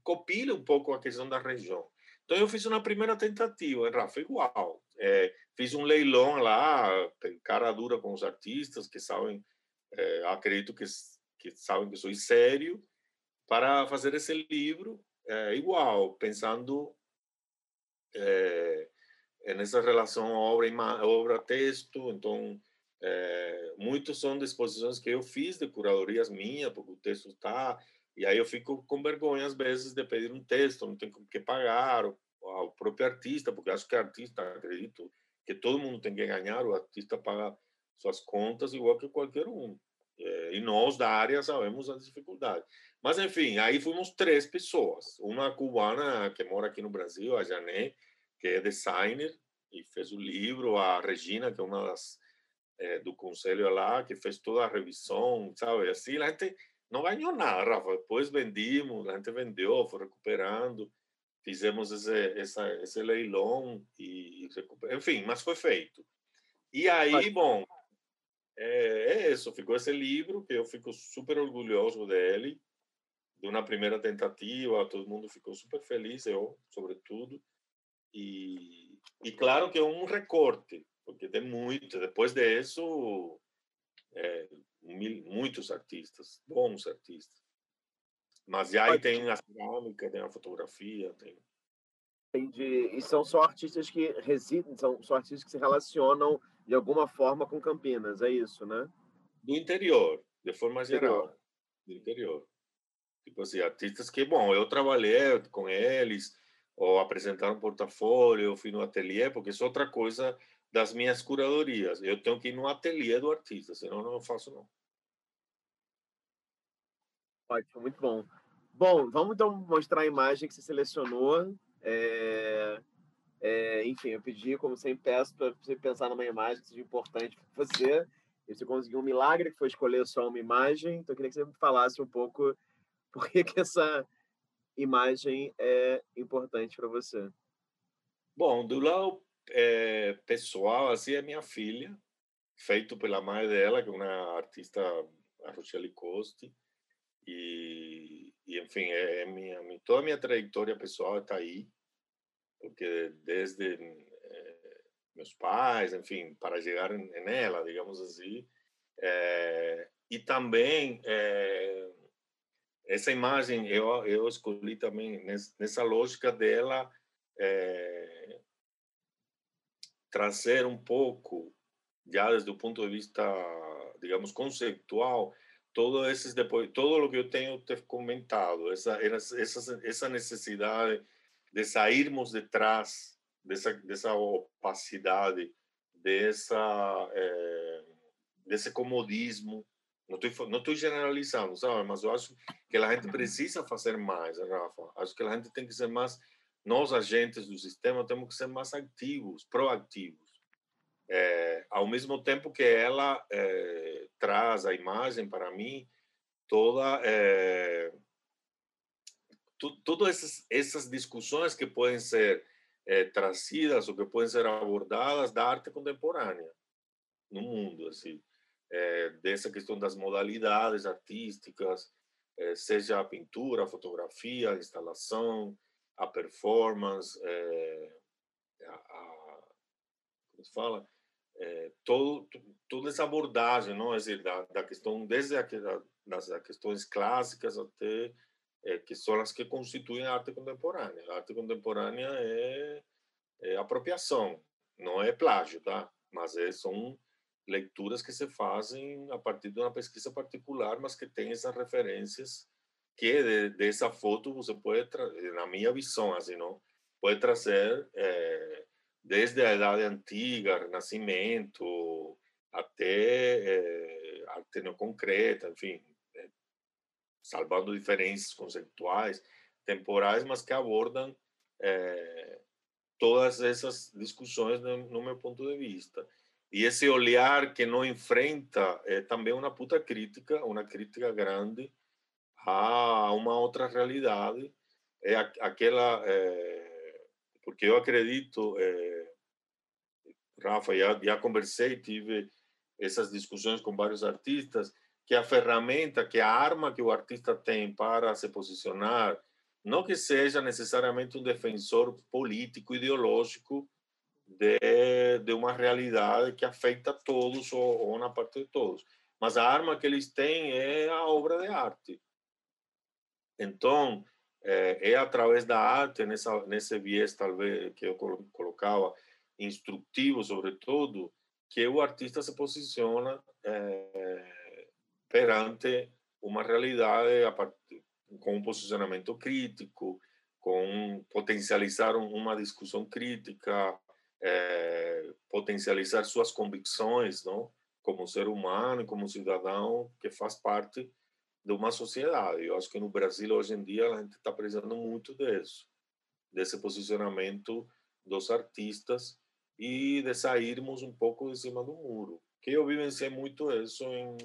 Speaker 2: copile um pouco a questão da região. Então eu fiz uma primeira tentativa, Rafa, igual. É, fiz um leilão lá, cara dura com os artistas que sabem, é, acredito que, que sabem que sou sério, para fazer esse livro é, igual, pensando é, nessa relação obra obra texto, então é, muitos são de exposições que eu fiz de curadorias minhas, porque o texto está e aí eu fico com vergonha às vezes de pedir um texto, não tem que pagar ao próprio artista, porque acho que artista, acredito que todo mundo tem que ganhar, o artista paga suas contas igual que qualquer um. É, e nós da área sabemos as dificuldades. Mas, enfim, aí fomos três pessoas. Uma cubana que mora aqui no Brasil, a Jané, que é designer e fez o livro, a Regina, que é uma das é, do conselho lá, que fez toda a revisão, sabe? Assim, a gente não ganhou nada, Rafa. Depois vendimos, a gente vendeu, foi recuperando, fizemos esse, essa, esse leilão e, enfim, mas foi feito. E aí, bom, é, é isso, ficou esse livro que eu fico super orgulhoso dele de uma primeira tentativa, todo mundo ficou super feliz, eu, sobretudo. E, e claro que é um recorte, porque tem muito. Depois disso, é, mil, muitos artistas, bons artistas. Mas aí tem a cerâmica, tem a fotografia, tem.
Speaker 1: Entendi. E são só artistas que residem, são só artistas que se relacionam de alguma forma com Campinas, é isso, né?
Speaker 2: Do interior, de forma geral. Interior. Do interior. Tipo assim, artistas que, bom, eu trabalhei com eles, ou apresentaram um portfólio, eu fui no ateliê, porque isso é outra coisa das minhas curadorias. Eu tenho que ir no ateliê do artista, senão não faço não.
Speaker 1: Ótimo, muito bom. Bom, vamos então mostrar a imagem que você selecionou. É, é, enfim, eu pedi, como sempre peço, para você pensar numa imagem que seja importante para você. E você conseguiu um milagre, que foi escolher só uma imagem. Então, eu queria que você me falasse um pouco [LAUGHS] por que, que essa imagem é importante para você?
Speaker 2: Bom, do lado é, pessoal, assim, é minha filha, feito pela mãe dela, que é uma artista, a Rochelle Coste, e, e enfim, é, é minha, toda a minha trajetória pessoal está aí, porque desde é, meus pais, enfim, para chegar nela, digamos assim, é, e também é, essa imagem eu eu escolhi também nessa lógica dela é, trazer um pouco já desde o ponto de vista digamos conceitual todo esses depois todo o que eu tenho te comentado essa essa essa necessidade de sairmos de trás dessa dessa opacidade dessa é, desse comodismo não estou não generalizando, sabe? Mas eu acho que a gente precisa fazer mais, Rafa. Acho que a gente tem que ser mais, nós agentes do sistema temos que ser mais ativos, proativos. É, ao mesmo tempo que ela é, traz a imagem para mim toda é, todas essas, essas discussões que podem ser é, trazidas ou que podem ser abordadas da arte contemporânea no mundo assim é, dessa questão das modalidades artísticas, é, seja a pintura, a fotografia, a instalação, a performance, a, a, como se fala, é, todo, toda essa abordagem, não, é dizer, da, da questão desde a, das questões clássicas até é, que são as que constituem a arte contemporânea. A arte contemporânea é, é apropriação, não é plágio, tá? Mas é, são leituras que se fazem a partir de uma pesquisa particular, mas que tem essas referências que de, dessa foto você pode, na minha visão, assim, não? pode trazer é, desde a idade antiga, Renascimento, até é, arte neoconcreta, enfim, é, salvando diferenças conceituais, temporais, mas que abordam é, todas essas discussões no, no, meu ponto de vista. E esse olhar que não enfrenta é também uma puta crítica, uma crítica grande a uma outra realidade, é aquela é, porque eu acredito, é, Rafa, já, já conversei, tive essas discussões com vários artistas, que a ferramenta, que a arma que o artista tem para se posicionar, não que seja necessariamente um defensor político, ideológico de, de uma realidade que afeta todos ou, ou na parte de todos, mas a arma que eles têm é a obra de arte. Então, é, é através da arte, nessa, nesse viés, talvez, que eu colocava, instrutivo, sobretudo, que o artista se posiciona é, perante uma realidade partir, com um posicionamento crítico, com potencializar uma discussão crítica, é, potencializar suas convicções, não? Como ser humano como cidadão que faz parte de uma sociedade. Eu acho que no Brasil hoje em dia a gente está precisando muito disso, desse posicionamento dos artistas e de sairmos um pouco de cima do muro. Que eu vivenciei muito isso em,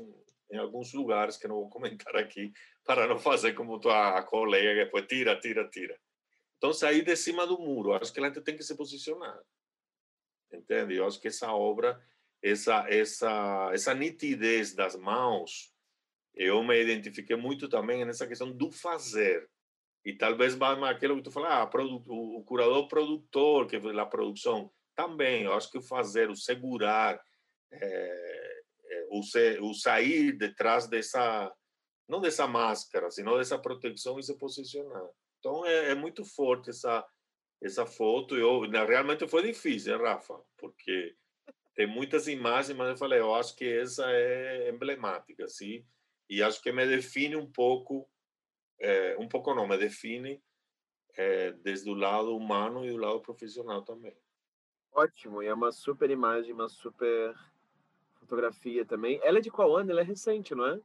Speaker 2: em alguns lugares que não vou comentar aqui, para não fazer como tua colega que depois tira, tira, tira. Então, sair de cima do muro. Acho que a gente tem que se posicionar. Entende? Eu acho que essa obra, essa, essa, essa nitidez das mãos, eu me identifiquei muito também nessa questão do fazer. E talvez mais aquilo que tu fala, ah, o curador produtor, que foi a produção, também. Eu acho que o fazer, o segurar, é, é, o, ser, o sair detrás dessa, não dessa máscara, senão dessa proteção e se posicionar. Então é, é muito forte essa essa foto. Eu realmente foi difícil, hein, Rafa, porque tem muitas imagens, mas eu falei, eu acho que essa é emblemática, sim, e acho que me define um pouco, é, um pouco não, me define é, desde o lado humano e do lado profissional também.
Speaker 1: Ótimo, e é uma super imagem, uma super fotografia também. Ela é de qual ano? Ela é recente, não é?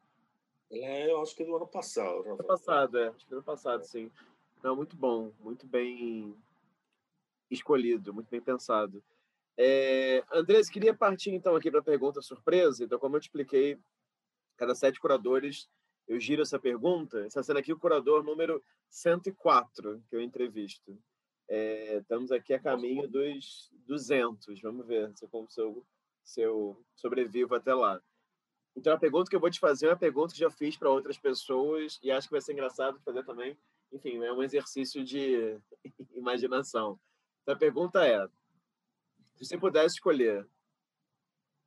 Speaker 2: Ela é, eu acho que é do ano passado.
Speaker 1: Ano passado, é. Acho que é do ano passado, sim. Não, muito bom, muito bem escolhido, muito bem pensado. É, Andrés, queria partir então aqui para a pergunta surpresa. Então, como eu te expliquei, cada sete curadores eu giro essa pergunta. Essa sendo aqui o curador número 104 que eu entrevisto. É, estamos aqui a caminho dos 200. Vamos ver se eu, eu, se eu sobrevivo até lá. Então, a pergunta que eu vou te fazer é uma pergunta que já fiz para outras pessoas e acho que vai ser engraçado fazer também. Enfim, é um exercício de [LAUGHS] imaginação. Então, a pergunta é: se você pudesse escolher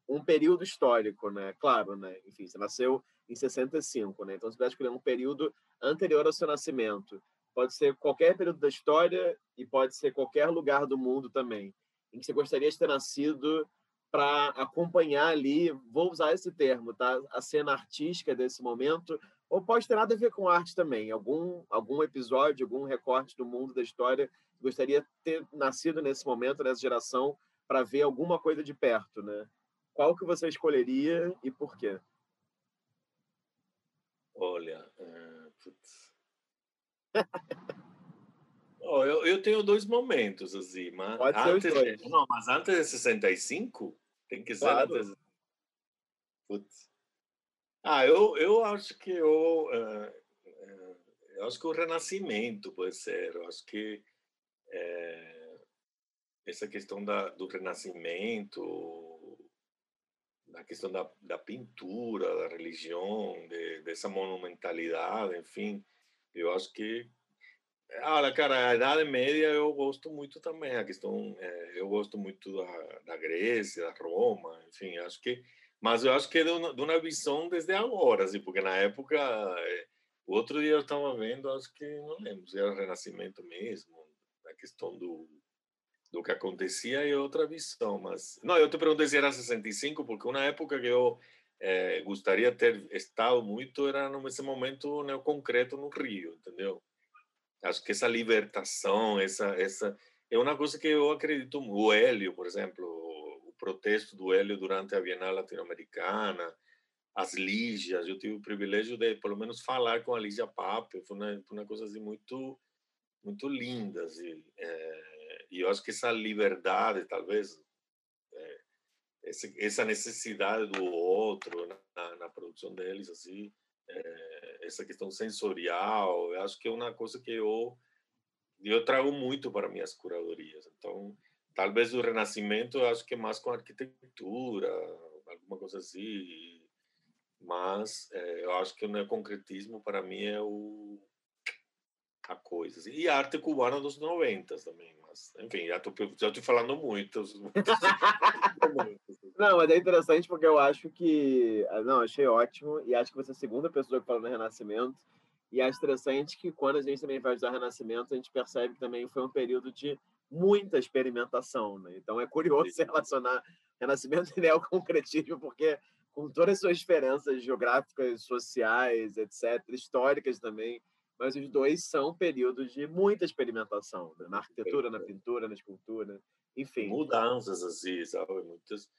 Speaker 1: um período histórico, né? Claro, né? Enfim, você nasceu em 65, né? Então, se pudesse escolher um período anterior ao seu nascimento, Pode ser qualquer período da história e pode ser qualquer lugar do mundo também, em que você gostaria de ter nascido para acompanhar ali, vou usar esse termo, tá? A cena artística desse momento, ou pode ter nada a ver com arte também, algum algum episódio, algum recorte do mundo da história, gostaria de ter nascido nesse momento, nessa geração, para ver alguma coisa de perto, né? Qual que você escolheria e por quê?
Speaker 2: Olha, uh, [LAUGHS] oh, eu, eu tenho dois momentos, assim, mas Pode antes, ser de, não, mas antes de 65, tem que ser claro. antes. Putz. Ah, eu, eu acho que eu, uh, uh, eu acho que o renascimento pode ser, eu acho que uh, essa questão da, do renascimento, da questão da, da pintura, da religião, de, dessa monumentalidade, enfim, eu acho que. Olha, cara, a Idade Média eu gosto muito também. A questão. É, eu gosto muito da, da Grécia, da Roma, enfim, acho que. Mas eu acho que é de uma, de uma visão desde agora, assim, porque na época. É, o outro dia eu estava vendo, acho que não lembro se era o Renascimento mesmo, a questão do, do que acontecia e outra visão. Mas. Não, eu te perguntei se era 65, porque uma época que eu é, gostaria de ter estado muito era nesse momento no concreto no Rio, entendeu? Acho que essa libertação, essa essa é uma coisa que eu acredito. O Hélio, por exemplo, o protesto do Hélio durante a Bienal Latino-Americana, as Lígias, eu tive o privilégio de, pelo menos, falar com a Lígia Pape, foi uma, foi uma coisa assim muito muito linda, assim, é, e eu acho que essa liberdade, talvez, é, essa necessidade do outro na, na produção deles, assim, essa questão sensorial, eu acho que é uma coisa que eu eu trago muito para minhas curadorias. Então, talvez o Renascimento, eu acho que é mais com arquitetura, alguma coisa assim. Mas é, eu acho que o neoconcretismo, para mim, é o, a coisa. Assim. E a arte cubana dos 90 também. Mas, enfim, já estou já tô falando muito. [LAUGHS] [LAUGHS]
Speaker 1: não, mas é interessante porque eu acho que. Ah, não, achei ótimo. E acho que você é a segunda pessoa que fala no Renascimento. E acho interessante que quando a gente também vai usar Renascimento, a gente percebe que também foi um período de muita experimentação. Né? Então é curioso se relacionar Renascimento e neoconcretismo, porque com todas as suas diferenças geográficas, sociais, etc., históricas também, mas os dois são períodos de muita experimentação, né? na arquitetura, na pintura, na escultura, enfim.
Speaker 2: Mudanças, assim, sabe? Muitas,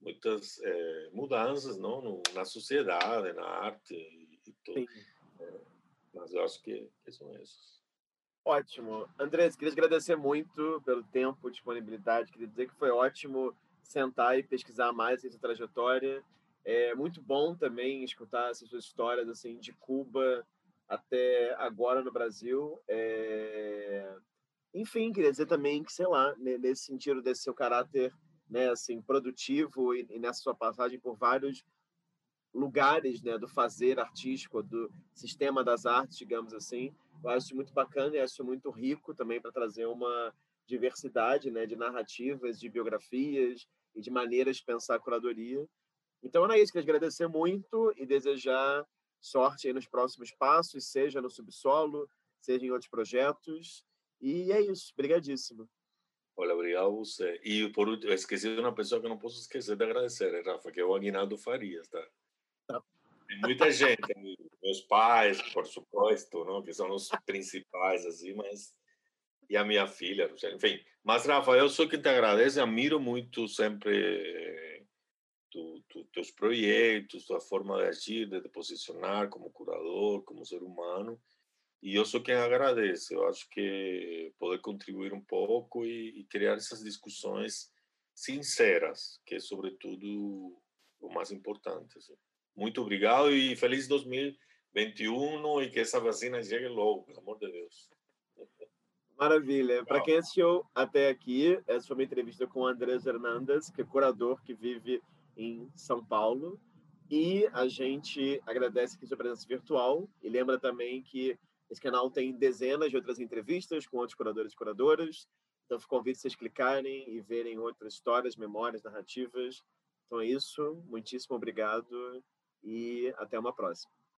Speaker 2: muitas é, mudanças não? No, na sociedade, na arte e tudo. É, mas eu acho que, que são esses.
Speaker 1: Ótimo. Andrés, queria agradecer muito pelo tempo, disponibilidade. Queria dizer que foi ótimo sentar e pesquisar mais essa trajetória. É muito bom também escutar essas suas histórias assim de Cuba até agora no Brasil. É... Enfim, queria dizer também que, sei lá, nesse sentido desse seu caráter né, assim, produtivo e, e nessa sua passagem por vários lugares né, do fazer artístico, do sistema das artes, digamos assim. Eu acho muito bacana e acho muito rico também para trazer uma diversidade né, de narrativas, de biografias e de maneiras de pensar a curadoria. Então, é isso. Queria agradecer muito e desejar sorte nos próximos passos, seja no subsolo, seja em outros projetos. E é isso. Obrigadíssimo.
Speaker 2: Olha, obrigado a você. E por último, esqueci de uma pessoa que não posso esquecer de agradecer, Rafa, que é o Aguinaldo Farias, tá? Tem muita gente, meus pais, por supuesto, não? que são os principais, assim, mas. E a minha filha, enfim. Mas, Rafa, eu sou quem te agradece, admiro muito sempre tu, tu, teus projetos, tua forma de agir, de te posicionar como curador, como ser humano. E eu sou quem agradece. Eu acho que poder contribuir um pouco e, e criar essas discussões sinceras, que é, sobretudo, o mais importante. Assim. Muito obrigado e feliz 2021 e que essa vacina chegue logo, pelo amor de Deus.
Speaker 1: Maravilha. Para quem assistiu até aqui, essa foi uma entrevista com o Andrés Hernandes, que é curador que vive em São Paulo. E a gente agradece aqui sua presença virtual e lembra também que esse canal tem dezenas de outras entrevistas com outros curadores e curadoras. Então, convido vocês clicarem e verem outras histórias, memórias, narrativas. Então é isso. Muitíssimo obrigado e até uma próxima.